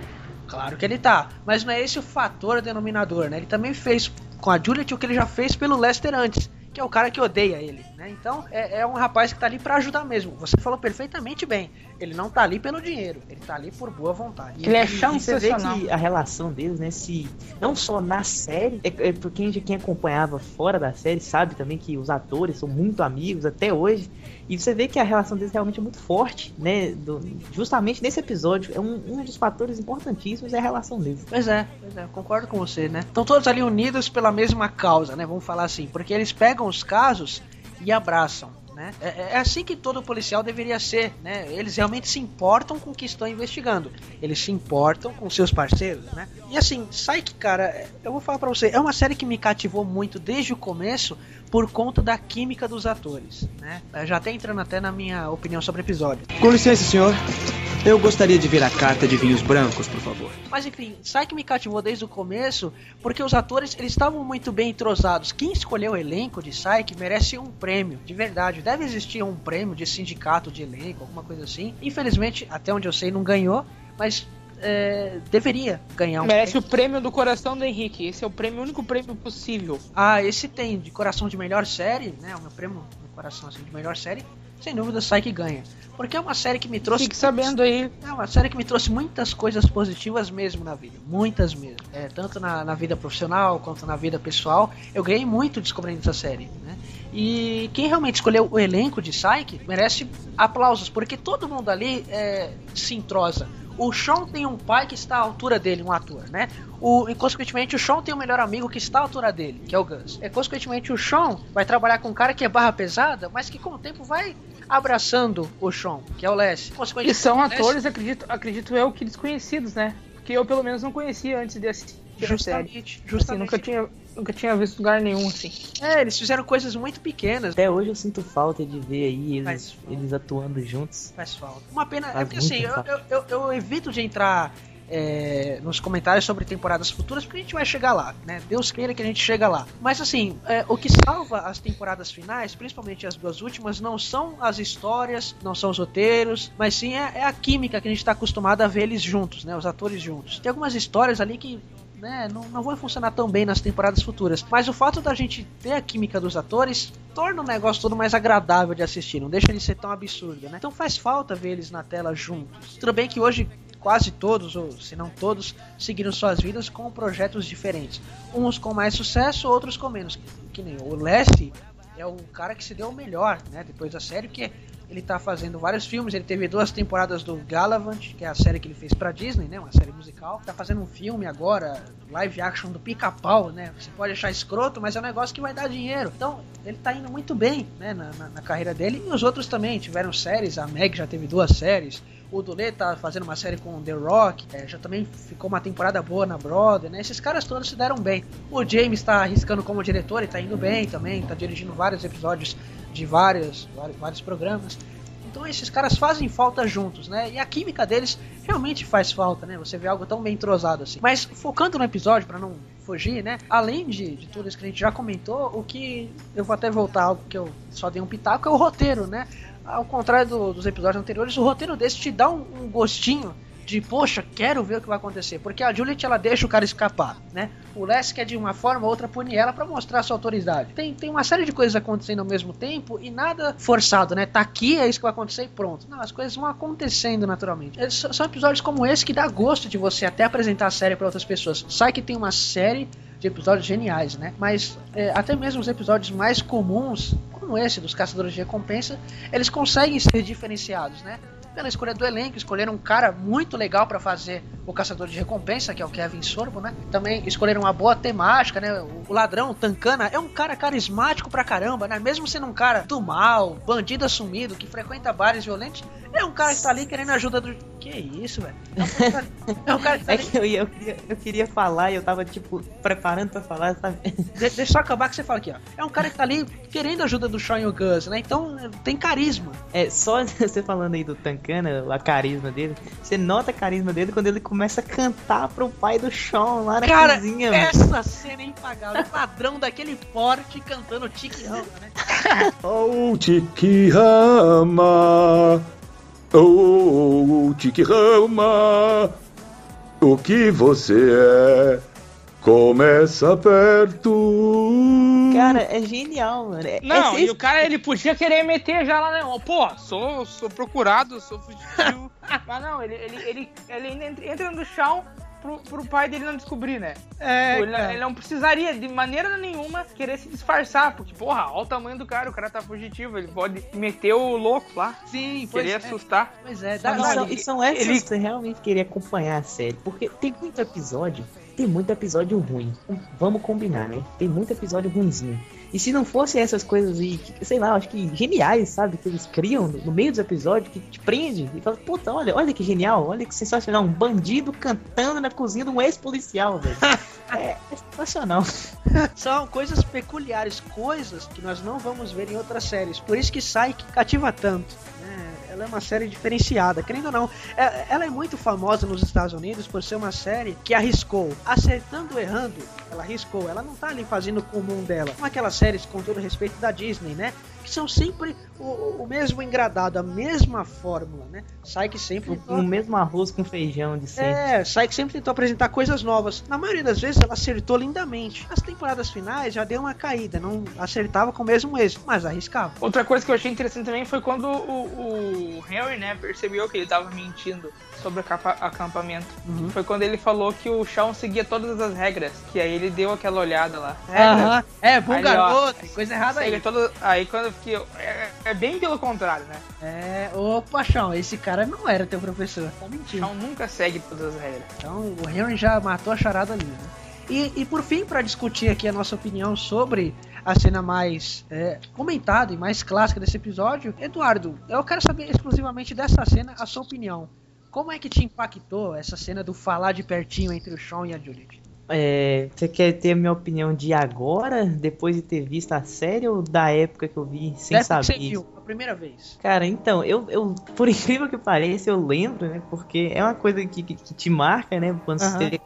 Claro que ele tá, mas não é esse o fator denominador, né? Ele também fez com a Juliet o que ele já fez pelo Lester antes, que é o cara que odeia ele, né? Então é, é um rapaz que tá ali pra ajudar mesmo. Você falou perfeitamente bem. Ele não tá ali pelo dinheiro, ele tá ali por boa vontade. Ele é E você vê que a relação deles, né, se não só na série, é, é quem, quem acompanhava fora da série sabe também que os atores são muito amigos até hoje. E você vê que a relação deles realmente é muito forte, né? do- justamente nesse episódio. É um, um dos fatores importantíssimos é a relação deles. Pois é, pois é, concordo com você, né? Estão todos ali unidos pela mesma causa, né? Vamos falar assim, porque eles pegam os casos e abraçam. Né? É, é assim que todo policial deveria ser, né? Eles realmente se importam com o que estão investigando. Eles se importam com seus parceiros, né? E assim, Psyche, cara, eu vou falar pra você, é uma série que me cativou muito desde o começo por conta da química dos atores, né? Já até entrando até na minha opinião sobre o episódio. Com licença, senhor. Eu gostaria de ver a carta de vinhos brancos, por favor. Mas enfim, Psyche me cativou desde o começo porque os atores eles estavam muito bem entrosados. Quem escolheu o elenco de Psyche merece um prêmio, de verdade. Deve existir um prêmio de sindicato de elenco, alguma coisa assim. Infelizmente, até onde eu sei, não ganhou, mas é, deveria ganhar um Merece o prêmio do coração do Henrique. Esse é o prêmio, o único prêmio possível. Ah, esse tem de coração de melhor série, né? O meu prêmio no coração assim, de melhor série. Sem dúvida, Psyche ganha. Porque é uma série que me trouxe. Fique sabendo aí. É uma série que me trouxe muitas coisas positivas mesmo na vida. Muitas mesmo. É, tanto na, na vida profissional quanto na vida pessoal. Eu ganhei muito descobrindo essa série. Né? E quem realmente escolheu o elenco de Psyche merece aplausos, porque todo mundo ali é, se entrosa. O Sean tem um pai que está à altura dele, um ator, né? O, e consequentemente o Sean tem um melhor amigo que está à altura dele, que é o Gus. E consequentemente o Sean vai trabalhar com um cara que é barra pesada, mas que com o tempo vai abraçando o Sean, que é o Les. E são atores, acredito, acredito eu, que desconhecidos, né? Porque eu pelo menos não conhecia antes de assistir a série. Justamente, Assim, justamente. nunca, tinha, nunca tinha visto lugar nenhum, assim. É, eles fizeram coisas muito pequenas. Até hoje eu sinto falta de ver aí eles, eles atuando juntos. Faz falta. Uma pena, é Faz porque assim, eu, eu, eu, eu evito de entrar é, nos comentários sobre temporadas futuras, porque a gente vai chegar lá, né? Deus queira que a gente chega lá. Mas assim, é, o que salva as temporadas finais, principalmente as duas últimas, não são as histórias, não são os roteiros, mas sim é, é a química que a gente tá acostumado a ver eles juntos, né? Os atores juntos. Tem algumas histórias ali que né, não, não vão funcionar tão bem nas temporadas futuras. Mas o fato da gente ter a química dos atores torna o negócio todo mais agradável de assistir, não deixa ele ser tão absurdo, né? Então faz falta ver eles na tela juntos. Tudo bem que hoje quase todos, ou se não todos, seguiram suas vidas com projetos diferentes. Uns com mais sucesso, outros com menos. Que nem o Leslie é o cara que se deu o melhor, né? Depois da série, porque ele tá fazendo vários filmes, ele teve duas temporadas do Galavant, que é a série que ele fez pra Disney, né? Uma série musical. Tá fazendo um filme agora, live action do Pica-Pau, né? Você pode achar escroto, mas é um negócio que vai dar dinheiro. Então, ele tá indo muito bem, né? Na, na, na carreira dele. E os outros também tiveram séries, a Meg já teve duas séries. O Dulé tá fazendo uma série com The Rock, é, já também ficou uma temporada boa na Brother, né? Esses caras todos se deram bem. O James tá arriscando como diretor e tá indo bem também, tá dirigindo vários episódios de vários, vários, vários programas. Então esses caras fazem falta juntos, né? E a química deles realmente faz falta, né? Você vê algo tão bem entrosado assim. Mas focando no episódio, para não fugir, né? Além de, de tudo isso que a gente já comentou, o que eu vou até voltar algo que eu só dei um pitaco é o roteiro, né? Ao contrário do- dos episódios anteriores, o roteiro desse te dá um, um gostinho de, poxa, quero ver o que vai acontecer. Porque a Juliet, ela deixa o cara escapar, né? O Les quer de uma forma ou outra punir ela pra mostrar sua autoridade. Tem, tem uma série de coisas acontecendo ao mesmo tempo e nada forçado, né? Tá aqui, é isso que vai acontecer e pronto. Não, as coisas vão acontecendo naturalmente. É, São episódios como esse que dá gosto de você até apresentar a série pra outras pessoas. Sai que tem uma série de episódios geniais, né? Mas é, até mesmo os episódios mais comuns, como esse dos Caçadores de Recompensa, eles conseguem ser diferenciados, né? Pela escolha do elenco, escolheram um cara muito legal pra fazer o Caçador de Recompensa, que é o Kevin Sorbo, né? Também escolheram uma boa temática, né? O ladrão, Tancana, é um cara carismático pra caramba, né? Mesmo sendo um cara do mal, bandido assumido, que frequenta bares violentos, cara que tá ali querendo ajuda do. Que isso, velho? É um cara que tá É ali. que eu, ia- eu, queria, eu queria falar e eu tava, tipo, preparando pra falar, sabe? De- deixa eu só acabar que você fala aqui, ó. É um cara que tá ali querendo a ajuda do Sean e o Gus, né? Então tem carisma. É, só [laughs] você falando aí do Tancana, a carisma dele, você nota a carisma dele quando ele começa a cantar pro pai do Sean lá na Cara, cozinha, mano. essa cena é impagável. Um ladrão daquele porte cantando Tiki Rama, né? [laughs] Oh, Tikihama, oh, Tikihama, o que você é? Começa perto. Cara, é genial, mano. É- Não, é- e o cara ele podia querer meter já lá, né? Pô, sou, sou procurado, sou fugitivo. [laughs] Mas não, ele, ele, ele, ele entra no chão pro, pro pai dele não descobrir, né? É, Tipo, ele, ele não precisaria de maneira nenhuma querer se disfarçar, porque, porra, olha o tamanho do cara, o cara tá fugitivo, ele pode meter o louco lá. Sim, Querer pois é. assustar. Pois é, dá, dá, e são essas ele- que você realmente queria acompanhar a série. Porque tem muito episódio, tem muito episódio ruim. Vamos combinar, né? Tem muito episódio ruimzinho. E se não fosse essas coisas aí, que, sei lá, acho que geniais, sabe? Que eles criam no, meio dos episódios, que te prende e fala, puta, olha, olha que genial, olha que sensacional. Um bandido cantando na cozinha de um ex-policial, velho. [laughs] é, é sensacional. [laughs] São coisas peculiares, coisas que nós não vamos ver em outras séries. Por isso que Psyche cativa tanto. né? Ela é uma série diferenciada, querendo ou não. é- Ela é muito famosa nos Estados Unidos por ser uma série que arriscou. Acertando ou errando, ela arriscou. Ela não tá ali fazendo o comum dela. Como aquelas séries, com todo respeito, da Disney, né? Que são sempre o, o mesmo engradado, a mesma fórmula, né? Psyche sempre. O, o mesmo arroz com feijão de sempre. É, Psyche sempre tentou apresentar coisas novas. Na maioria das vezes ela acertou lindamente. As temporadas finais já deu uma caída, não acertava com o mesmo êxito, mas arriscava. Outra coisa que eu achei interessante também foi quando o, o Henry, né, percebeu que ele tava mentindo sobre acampamento. Uhum. Foi quando ele falou que o Shawn seguia todas as regras, que aí ele deu aquela olhada lá. Aham. É, bom Aí, garoto, tem coisa errada aí. todo- aí quando eu fiquei. É, é bem pelo contrário, né? É, ô Paixão, esse cara não era teu professor, tá O mentindo. Shawn nunca segue todas as regras. Então o Henry já matou a charada ali, né? E, e por fim, para discutir aqui a nossa opinião sobre a cena mais é, comentada e mais clássica desse episódio, Eduardo, eu quero saber exclusivamente dessa cena a sua opinião. Como é que te impactou essa cena do falar de pertinho entre o Sean e a Juliet? É, você quer ter a minha opinião de agora, depois de ter visto a série, ou da época que eu vi sem que saber? você viu, a primeira vez. Cara, então, eu, eu, por [laughs] incrível que pareça, eu lembro, né? Porque é uma coisa que, que, que te marca, né? Quando você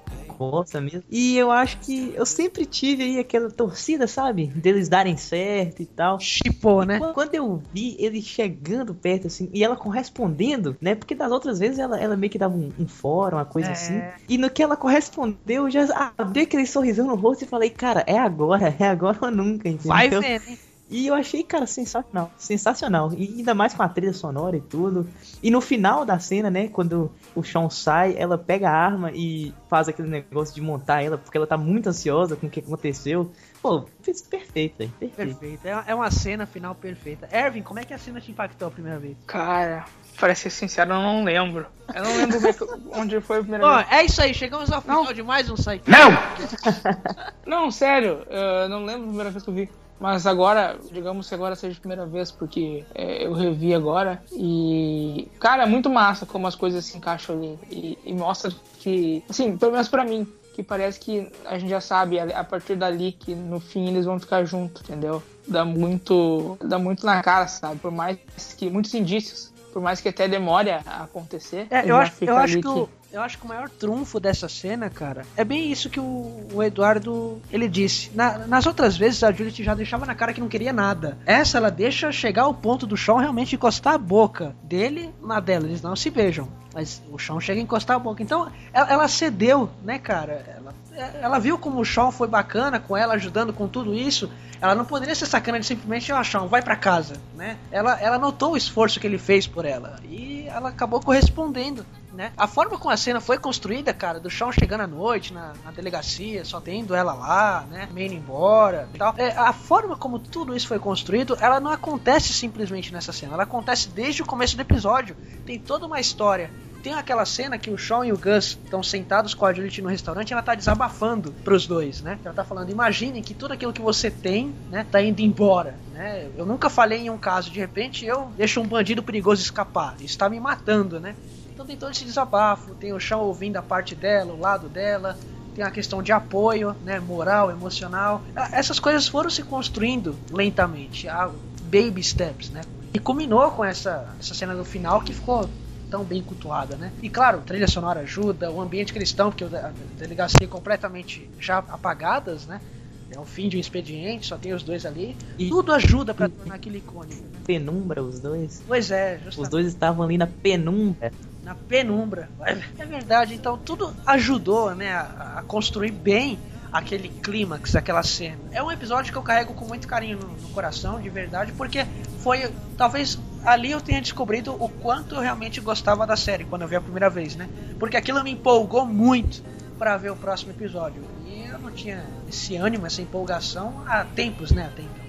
mesmo. E eu acho que eu sempre tive aí aquela torcida, sabe? Deles darem certo e tal. Chipou, né? Quando- eu vi ele chegando perto, assim, e ela correspondendo, né? Porque das outras vezes ela, ela meio que dava um, um fora, uma coisa É. assim. E no que ela correspondeu, eu já abri aquele sorrisão no rosto e falei, cara, é agora, [laughs] é agora ou nunca, entendeu? Vai vendo, hein? E eu achei, cara, sensacional. Sensacional. E ainda mais com a trilha sonora e tudo. E no final da cena, né, quando o Sean sai, ela pega a arma e faz aquele negócio de montar ela, porque ela tá muito ansiosa com o que aconteceu. Pô, fez perfeito, velho. Perfeito. Perfeito. É é uma cena final perfeita. Ervin, como é que a cena te impactou a primeira vez? Cara, pra ser sincero, eu não lembro. Eu não lembro é [laughs] onde foi a primeira vez. é isso aí, chegamos ao final de mais um site. [laughs] Não, sério, eu não lembro a primeira vez que eu vi. Mas agora, digamos que agora seja a primeira vez, porque é, eu revi agora. E, cara, é muito massa como as coisas se encaixam ali. E, e mostra que, assim, pelo menos pra mim, que parece que a gente já sabe a, partir dali que no fim eles vão ficar juntos, entendeu? Dá muito, dá muito na cara, sabe? Por mais que muitos indícios, por mais que até demore a acontecer. É, eu acho, eu acho ali que o, eu acho que o maior trunfo dessa cena, cara, é bem isso que o, o Eduardo ele disse. Na- nas outras vezes a Juliet já deixava na cara que não queria nada. Essa ela deixa chegar ao ponto do Sean realmente encostar a boca dele na dela. Eles não se beijam. Mas o Sean chega a encostar a boca. Então ela, ela cedeu, né, cara? Ela, ela viu como o Sean foi bacana com ela, ajudando com tudo isso. Ela não poderia ser sacana de simplesmente, ó, Sean, vai pra casa, né? Ela, ela notou o esforço que ele fez por ela. E ela acabou correspondendo. Né? A forma como a cena foi construída, cara, do Sean chegando à noite na, na delegacia, só tendo ela lá, né, meio embora e tal. É, a forma como tudo isso foi construído, ela não acontece simplesmente nessa cena, ela acontece desde o começo do episódio. Tem toda uma história. Tem aquela cena que o Sean e o Gus estão sentados com a Juliet no restaurante e ela tá desabafando pros dois, né? Ela tá falando, imaginem que tudo aquilo que você tem, né, tá indo embora, né? Eu nunca falei em um caso, de repente eu deixo um bandido perigoso escapar. Isso tá me matando, né? Então tem todo esse desabafo, tem o chão ouvindo a parte dela, o lado dela, tem a questão de apoio, né, moral, emocional. Ah, Essas coisas foram se construindo lentamente, a baby steps, né? E culminou com essa, essa cena do final que ficou tão bem cultuada, né? E claro, a trilha sonora ajuda, o ambiente cristão, porque a delegacia é completamente já apagadas, né? É o fim de um expediente, só tem os dois ali. E tudo ajuda pra tornar aquilo icônico. Penumbra, os dois. Pois é, Os justamente. dois estavam ali na penumbra. Na penumbra. É verdade, então tudo ajudou, né, a, a construir bem aquele clímax, aquela cena. É um episódio que eu carrego com muito carinho no, no coração, de verdade, porque foi talvez ali eu tenha descobrido o quanto eu realmente gostava da série quando eu vi a primeira vez, né? Porque aquilo me empolgou muito para ver o próximo episódio. E eu não tinha esse ânimo, essa empolgação há tempos, né, até então.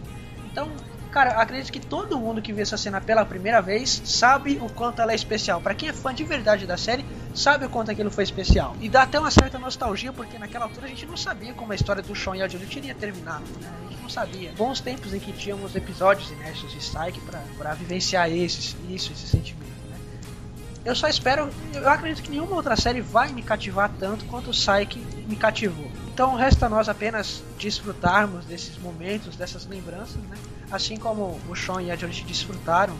Então, cara, acredito que todo mundo que vê essa cena pela primeira vez sabe o quanto ela é especial. Pra quem é fã de verdade da série, sabe o quanto aquilo foi especial. E dá até uma certa nostalgia, porque naquela altura a gente não sabia como a história do Sean e a Juliet iria terminar. Né? A gente não sabia. Bons tempos em que tínhamos episódios inéditos de Psyche pra vivenciar esses, isso, esse sentimento. né? Eu só espero, eu acredito que nenhuma outra série vai me cativar tanto quanto o Psyche me cativou. Então resta nós apenas desfrutarmos desses momentos, dessas lembranças, né? Assim como o Sean e a Juliet desfrutaram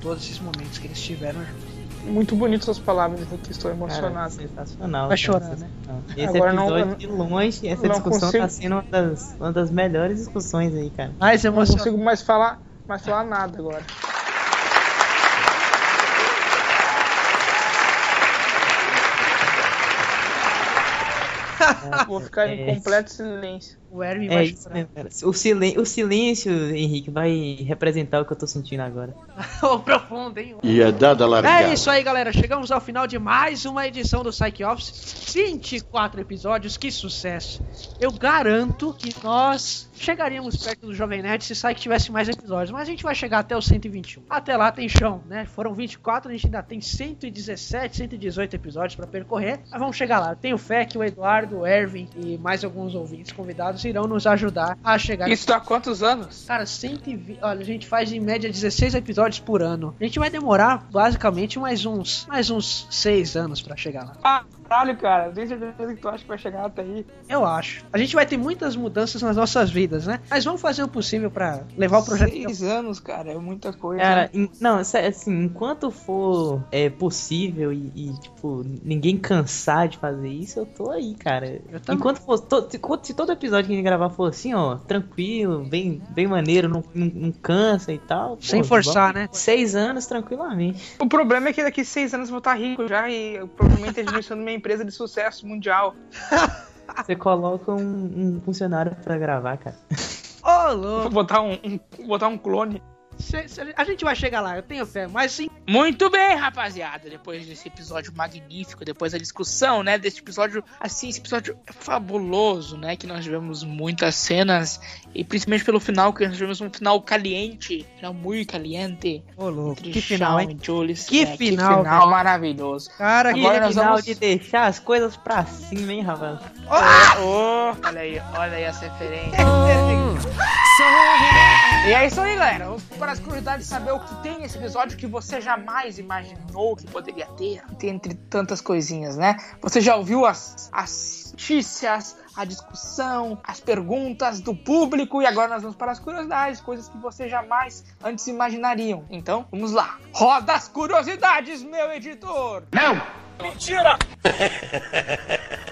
todos esses momentos que eles tiveram juntos. Muito bonito suas palavras, Henrique. Estou Cara, emocionado. sensacional. Vai cara, chorar, né? Esse Agora não- episódio, de longe, essa não discussão consigo- tá sendo uma das, uma das melhores discussões aí, cara. Mais Eu não emocionante. consigo mais falar, mais falar nada agora. [laughs] Vou ficar em É. completo silêncio. O Hermes É vai isso cara. O, silen o silêncio, Henrique, vai representar o que eu tô sentindo agora. [laughs] Ô, profundo, hein? E é dada a largada. É isso aí, galera. Chegamos ao final de mais uma edição do Psych Office. 24 episódios, que sucesso. Eu garanto que nós chegaríamos perto do Jovem Nerd se Psych tivesse mais episódios. Mas a gente vai chegar até o 121. Até lá tem chão, né? Foram 24, a gente ainda tem 117, 118 episódios pra percorrer. Mas vamos chegar lá. Eu tenho fé que o Eduardo, o Erwin e mais alguns ouvintes convidados irão nos ajudar a chegar Isso há quantos anos? Cara, 120. Olha, a gente faz em média 16 episódios por ano. A gente vai demorar basicamente mais uns, mais uns 6 anos pra chegar lá. Caralho, cara. Tenho certeza que tu acha que vai chegar até aí. Eu acho. A gente vai ter muitas mudanças nas nossas vidas, né? Mas vamos fazer o possível pra levar o projeto. Seis anos, cara. É muita coisa. Cara, né? em- não, sé- assim, enquanto for é, possível e, e, tipo, ninguém cansar de fazer isso, eu tô aí, cara. Enquanto for, to- se todo episódio que a gente gravar for assim, ó, tranquilo, bem, bem maneiro, não, não, não cansa e tal. pô, Sem forçar, vamos- né? Seis anos, tranquilamente. O problema é que daqui seis anos eu vou estar rico já e provavelmente administrando uma empresa de sucesso mundial. [laughs] Você coloca um, um funcionário pra gravar, cara. Ô, louco! Vou botar um, um- vou botar um clone. A gente vai chegar lá, eu tenho fé. Mas sim, Muito bem, rapaziada. Depois desse episódio magnífico, depois da discussão, né? Desse episódio, assim, esse episódio fabuloso, né? Que nós tivemos muitas cenas e principalmente pelo final, que nós tivemos um final caliente, final muito caliente. Ô, louco, que final, hein? Jules. Que É, final, que final maravilhoso. cara, Agora nós final vamos- de deixar as coisas pra cima, hein, rapaz? Oh, olha aí, olha aí essa referência. E é isso aí, galera. Vamos para as curiosidades saber o que tem nesse episódio que você jamais imaginou que poderia ter. Entre tantas coisinhas, né? Você já ouviu as, as notícias, a discussão, as perguntas do público e agora nós vamos para as curiosidades, coisas que você jamais antes imaginariam. Então, vamos lá. Roda as curiosidades, meu editor! Não! Mentira! [laughs]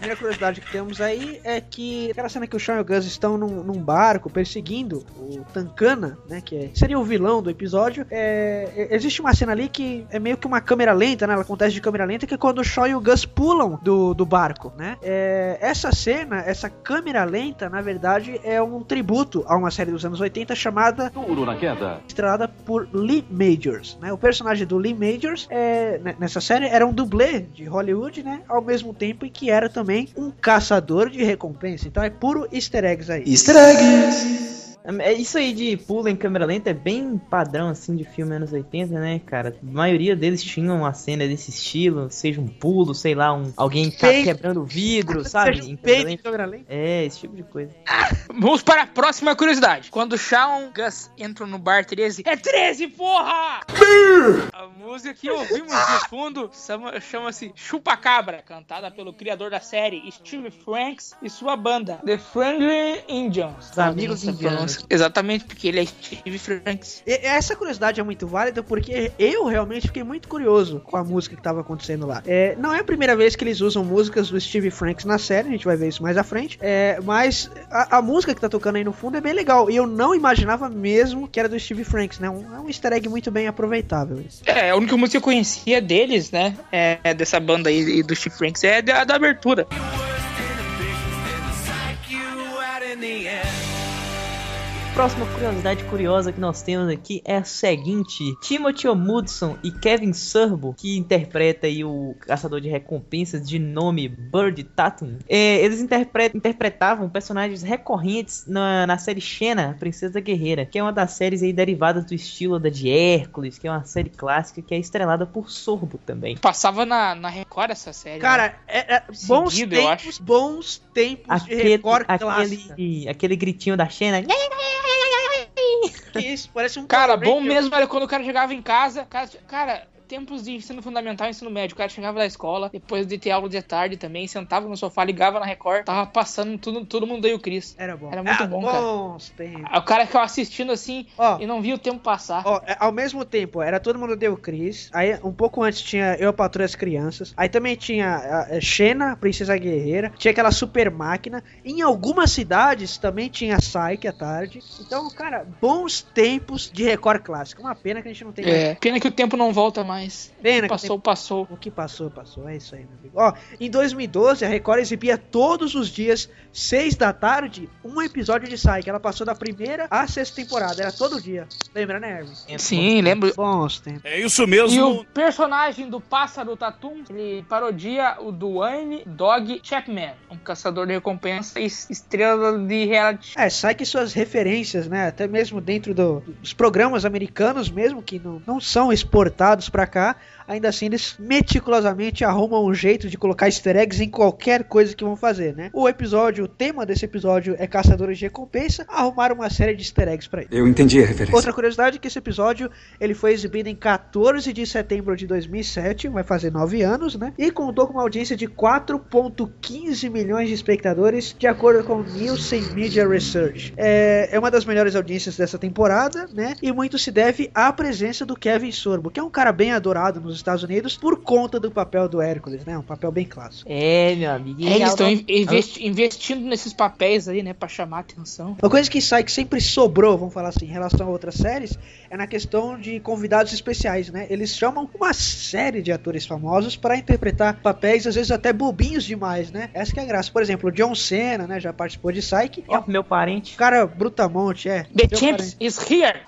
A primeira curiosidade que temos aí é que aquela cena que o Sean e o Gus estão num, num barco perseguindo o Tankana, né? Que é- seria o vilão do episódio. É, é- existe uma cena ali que é meio que uma câmera lenta, né? Ela acontece de câmera lenta, que é quando o Sean e o Gus pulam do, do barco, né? É, essa cena, essa câmera lenta, na verdade, é um tributo a uma série dos anos 80 chamada Duro na queda. estrelada por Lee Majors, né? O personagem do Lee Majors é, nessa série era um dublê de Hollywood, né? Ao mesmo tempo em que era também um caçador de recompensa. Então é puro easter eggs aí. Easter eggs! É isso aí de pulo em câmera lenta é bem padrão assim de filme anos 80, né, cara? A maioria deles tinham uma cena desse estilo, seja um pulo, sei lá, um alguém tá Peito. quebrando vidro, [laughs] sabe? Seja um Em peito lenta. em câmera lenta. É, esse tipo de coisa. [laughs] Vamos para a próxima curiosidade. Quando Shawn Gus entram no bar 13, é 13, porra! A música que ouvimos de fundo chama- chama-se Chupa-Cabra, cantada pelo criador da série, Steve Franks, e sua banda, The Friendly Indians. Os amigos indianos. Exatamente, porque ele é Steve Franks. E essa curiosidade é muito válida porque eu realmente fiquei muito curioso com a música que estava acontecendo lá. É, não é a primeira vez que eles usam músicas do Steve Franks na série, a gente vai ver isso mais à frente. É, mas a, a música que tá tocando aí no fundo é bem legal. E eu não imaginava mesmo que era do Steve Franks, né? Um, é um easter egg muito bem aproveitável. Isso. É, a única música que eu conhecia deles, né, é dessa banda aí e do Steve Franks, é da, da abertura. Próxima curiosidade curiosa que nós temos aqui é a seguinte: Timothy Omudson e Kevin Sorbo, que interpreta aí o caçador de recompensas de nome Bird Tatum, é, eles interpre- interpretavam personagens recorrentes na, na série Xena, Princesa Guerreira, que é uma das séries aí derivadas do estilo da de Hércules, que é uma série clássica que é estrelada por Sorbo também. Passava na, na Record essa série. Cara, né? é, é bons Seguido, eu tempos, bons tempos de Aquele, Record clássica. aquele, aquele gritinho da Xena. [laughs] Que isso, parece um Cara, bom mesmo era quando o cara chegava em casa. Cara, cara, tempos de ensino fundamental e ensino médio. O cara chegava da escola, depois de ter aula de tarde também, sentava no sofá, ligava na Record, tava passando tudo, todo mundo aí o Cris. Era bom. Era muito Ah, bom, cara. bons tempos. Aí O cara ficava assistindo assim e não via o tempo passar. Ó, é, ao mesmo tempo, era todo mundo deu Cris. Aí, um pouco antes tinha Eu, a Patrulha e as Crianças. Aí também tinha a, a Xena, Princesa Guerreira. Tinha aquela super máquina. Em algumas cidades também tinha Psyche à tarde. Então, cara, bons tempos de Record clássico. Uma pena que a gente não tem É, pena que o tempo não volta mais. Pena que passou, passou. O que passou, passou. É isso aí, meu amigo. Ó, em 2012, a Record exibia todos os dias, 6 da tarde, um episódio de Psyche. Ela passou da primeira à sexta temporada. Era todo dia. Lembra, né, Hermes? Sim, lembro. Bons tempos. É isso E o personagem do pássaro Tatum, ele parodia o Dwayne Dog Chapman, um caçador de recompensa e estrela de reality. É, sai que suas referências, né? Até mesmo dentro do- dos programas americanos mesmo, que não, não são exportados pra cá, ainda assim eles meticulosamente arrumam um jeito de colocar easter eggs em qualquer coisa que vão fazer, né? O episódio, o tema desse episódio é Caçadores de Recompensa, arrumaram uma série de easter eggs pra ele. Eu entendi a referência. Outra curiosidade é que esse episódio ele foi exibido em 14 de setembro de 2007, vai fazer 9 anos, né? E contou com uma audiência de 4.15 milhões de espectadores, de acordo com o Nielsen Media Research. É, é uma das melhores audiências dessa temporada, né? E muito se deve à presença do Kevin Sorbo, que é um cara bem adorado nos Estados Unidos por conta do papel do Hércules, né? Um papel bem clássico. É, meu amigo. É, eles estão investi- investindo nesses papéis aí, né, pra chamar atenção. Uma coisa que sai que sempre sobrou, vamos falar assim, em relação a outras séries, é na questão de convidados especiais, né? Eles chamam uma série de atores famosos para interpretar papéis, às vezes até bobinhos demais, né? Essa que é a graça. Por exemplo, o John Cena, né? Já participou de Psyche. Ó, meu parente. Cara, Brutamonte, é. The Champs is here!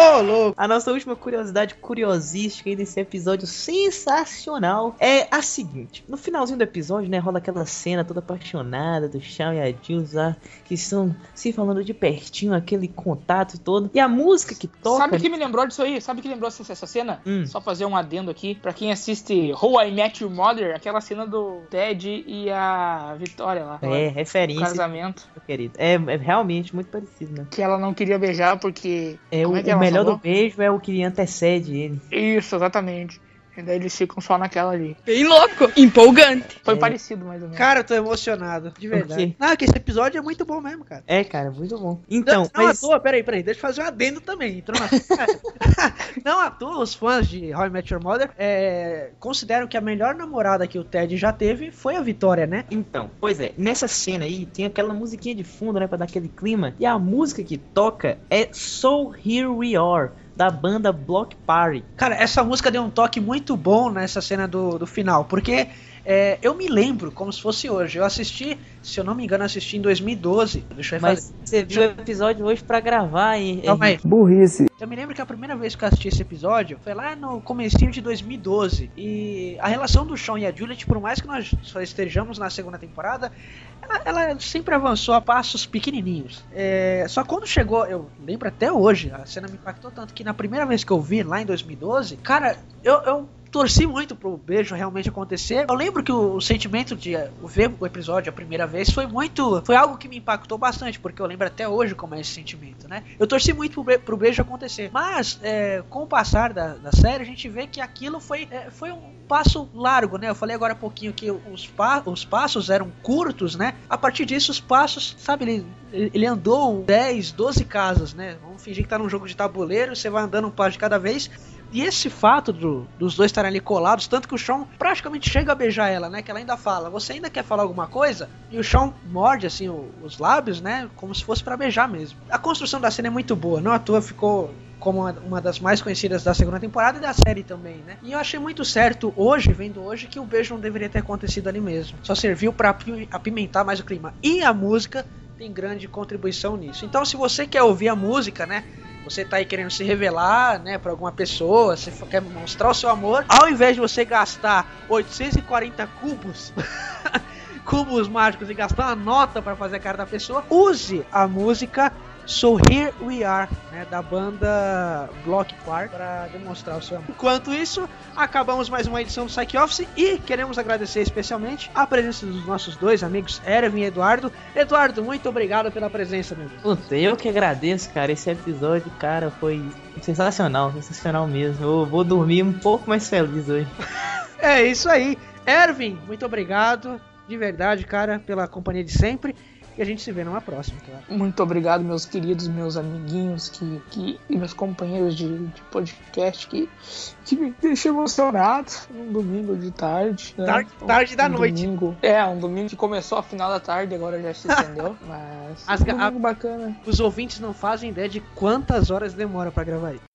Ô, [laughs] louco! A nossa última curiosidade curiosística aí desse episódio sensacional é a seguinte: no finalzinho do episódio, né, rola aquela cena toda apaixonada do Shawn e a Jules lá, que estão se falando de pertinho, aquele contato todo. E a música que toca. Sabe o que me lembrou disso aí? Sabe o que lembrou essa, essa cena? Hum. Só fazer um adendo aqui. Pra quem assiste How I Met Your Mother, aquela cena do Ted e a Vitória lá. É, referência. O casamento. meu querido. É, é realmente muito parecido, né? Que ela não queria beijar porque. É, o, Como é que o ela melhor falou? do beijo é o que antecede ele. Isso, exatamente. E daí eles ficam só naquela ali. Bem louco, empolgante. Foi parecido, mais ou menos. Cara, eu tô emocionado, de verdade. Não, que esse episódio é muito bom mesmo, cara. É, cara, muito bom. Então, não, não mas... à toa, peraí, peraí, deixa eu fazer um adendo também. Entrou na... [laughs] não à toa, os fãs de How I Met Your Mother é, consideram que a melhor namorada que o Ted já teve foi a Vitória, né? Então, pois é, nessa cena aí tem aquela musiquinha de fundo, né, pra dar aquele clima. E a música que toca é So Here We Are, da banda Block Party. Cara, essa música deu um toque muito bom nessa cena do, do final, porque é, eu me lembro como se fosse hoje. Eu assisti, se eu não me engano, assisti em 2012. Deixa eu Mas fazer. você viu o episódio hoje pra gravar, hein? Calma aí. Burrice. Eu me lembro que a primeira vez que eu assisti esse episódio foi lá no comecinho de 2012. E a relação do Sean e a Juliet, por mais que nós só estejamos na segunda temporada, ela, ela sempre avançou a passos pequenininhos. É, só quando chegou, eu lembro até hoje, a cena me impactou tanto que na primeira vez que eu vi, lá em 2012, cara, eu, eu torci muito pro beijo realmente acontecer. Eu lembro que o, o sentimento de uh, ver o episódio a primeira vez foi muito. Foi algo que me impactou bastante, porque eu lembro até hoje como é esse sentimento, né? Eu torci muito pro, be- pro beijo acontecer. Mas, é, com o passar da, da série, a gente vê que aquilo foi, é, foi um passo largo, né? Eu falei agora há pouquinho que os, pa os passos eram curtos, né? A partir disso, os passos, sabe, ele, ele andou 10, 12 casas, né? Vamos fingir que tá num jogo de tabuleiro, você vai andando um passo de cada vez. E esse fato do- dos dois estarem ali colados, tanto que o Sean praticamente chega a beijar ela, né? Que ela ainda fala, você ainda quer falar alguma coisa? E o Sean morde assim o- os lábios, né? Como se fosse pra beijar mesmo. A construção da cena é muito boa, não à toa ficou como uma- das mais conhecidas da segunda temporada e da série também, né? E eu achei muito certo hoje, vendo hoje, que o beijo não deveria ter acontecido ali mesmo. Só serviu api- apimentar mais o clima. E a música tem grande contribuição nisso. Então, se você quer ouvir a música, né? Você tá aí querendo se revelar, né, pra alguma pessoa, você quer mostrar o seu amor, ao invés de você gastar 840 cubos, [laughs] cubos mágicos e gastar uma nota pra fazer a cara da pessoa, use a música So Here We Are, né, da banda Block Park, para demonstrar o seu amor. Enquanto isso, acabamos mais uma edição do Psych Office e queremos agradecer especialmente a presença dos nossos dois amigos, Erwin e Eduardo. Eduardo, muito obrigado pela presença, meu amigo. Puta, eu que agradeço, cara. Esse episódio, cara, foi sensacional, sensacional mesmo. Eu vou dormir um pouco mais feliz hoje. [laughs] É isso aí. Erwin, muito obrigado, de verdade, cara, pela companhia de sempre. E a gente se vê numa próxima, claro. Muito obrigado, meus queridos, meus amiguinhos que, que, e meus companheiros de, de podcast que, que me deixam emocionado num domingo de tarde. né? Tarde- tarde da noite. Domingo, é, um domingo que começou a final da tarde, agora já se estendeu. [laughs] mas As um domingo bacana. Os ouvintes não fazem ideia de quantas horas demora pra gravar isso.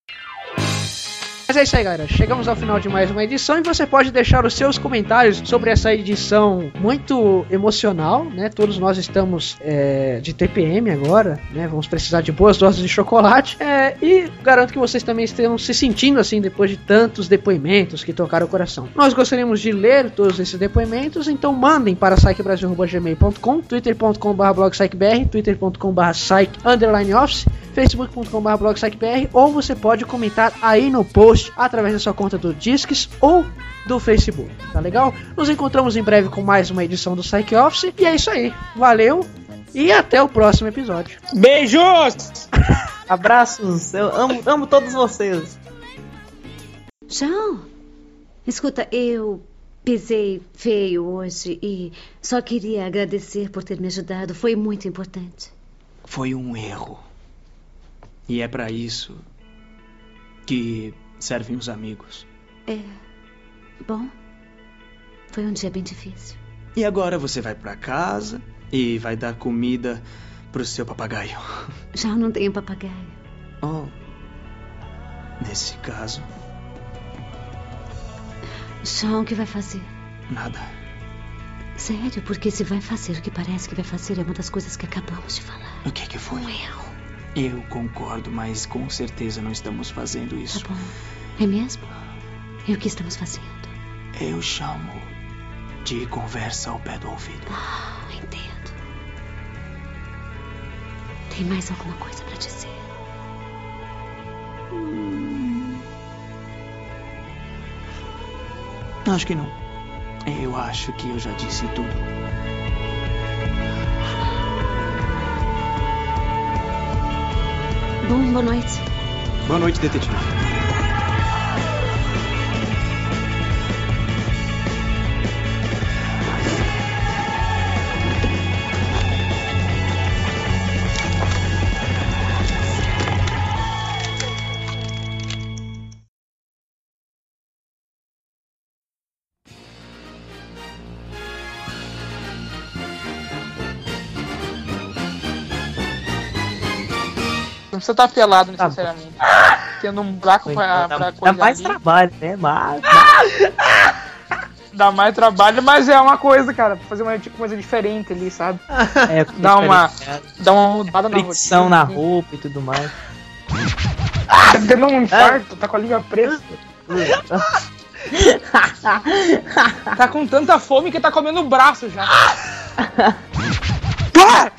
Mas é isso aí, galera. Chegamos ao final de mais uma edição e você pode deixar os seus comentários sobre essa edição muito emocional, né? Todos nós estamos é, de TPM agora, né? Vamos precisar de boas doses de chocolate. É, e garanto que vocês também estejam se sentindo assim depois de tantos depoimentos que tocaram o coração. Nós gostaríamos de ler todos esses depoimentos, então mandem para psychebrasil.gmail.com, twitter.com.br blogpsychbr, twitter.com.br psych underline office, facebook.com.br ou você pode comentar aí no post através da sua conta do Disques ou do Facebook, tá legal? Nos encontramos em breve com mais uma edição do Psych Office, e é isso aí. Valeu e até o próximo episódio. Beijos! [laughs] Abraços, eu amo, amo todos vocês. João, escuta, eu pisei feio hoje e só queria agradecer por ter me ajudado. Foi muito importante. Foi um erro. E é pra isso que servem os amigos. É. Bom, foi um dia bem difícil. E agora você vai pra casa e vai dar comida pro seu papagaio. [laughs] Já não tenho papagaio. Oh. Nesse caso, João, o que vai fazer? nada. Sério, porque se vai fazer o que parece que vai fazer é uma das coisas que acabamos de falar. O que que foi? Um erro. Eu concordo, mas com certeza não estamos fazendo isso. Tá bom. É mesmo? E o que estamos fazendo? Eu chamo de conversa ao pé do ouvido. Ah, entendo. Tem mais alguma coisa pra dizer? Acho que não. Eu acho que eu já disse tudo. Boa noite. Boa noite, detetive. Precisa estar pelado necessariamente. Tendo um buraco pra, Dá, pra dá mais ali. trabalho, né? Mas. Dá mais trabalho, mas é uma coisa, cara, pra fazer uma tipo, coisa diferente ali, sabe? É, Dá uma, diferenciado. dá uma mudada na Fricção na rotina. roupa e tudo mais. Ah, tá tendo um infarto, tá com a língua presa. [laughs] tá com tanta fome que tá comendo o braço já. [laughs] Ah!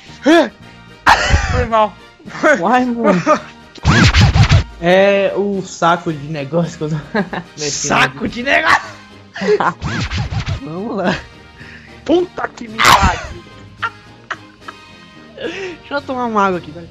Foi mal. Uai, [laughs] mano. É o saco de negócio que eu tô. Saco de negócio! [laughs] Vamos lá. Puta que me pariu. Deixa eu tomar uma água aqui, velho.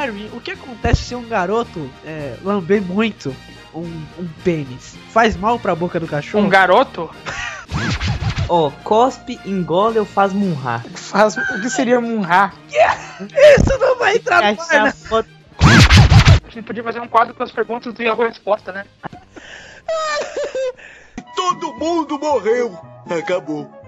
Erwin, o que acontece se um garoto é, lamber muito um, um pênis? Faz mal pra boca do cachorro? Um garoto? [laughs] Ó, cospe, engole ou faz murrar? Faz, o que seria munrar? [laughs] Isso não vai entrar no ar, né? A gente podia fazer um quadro com as perguntas do Yahoo Resposta, né? [laughs] Todo mundo morreu. Acabou.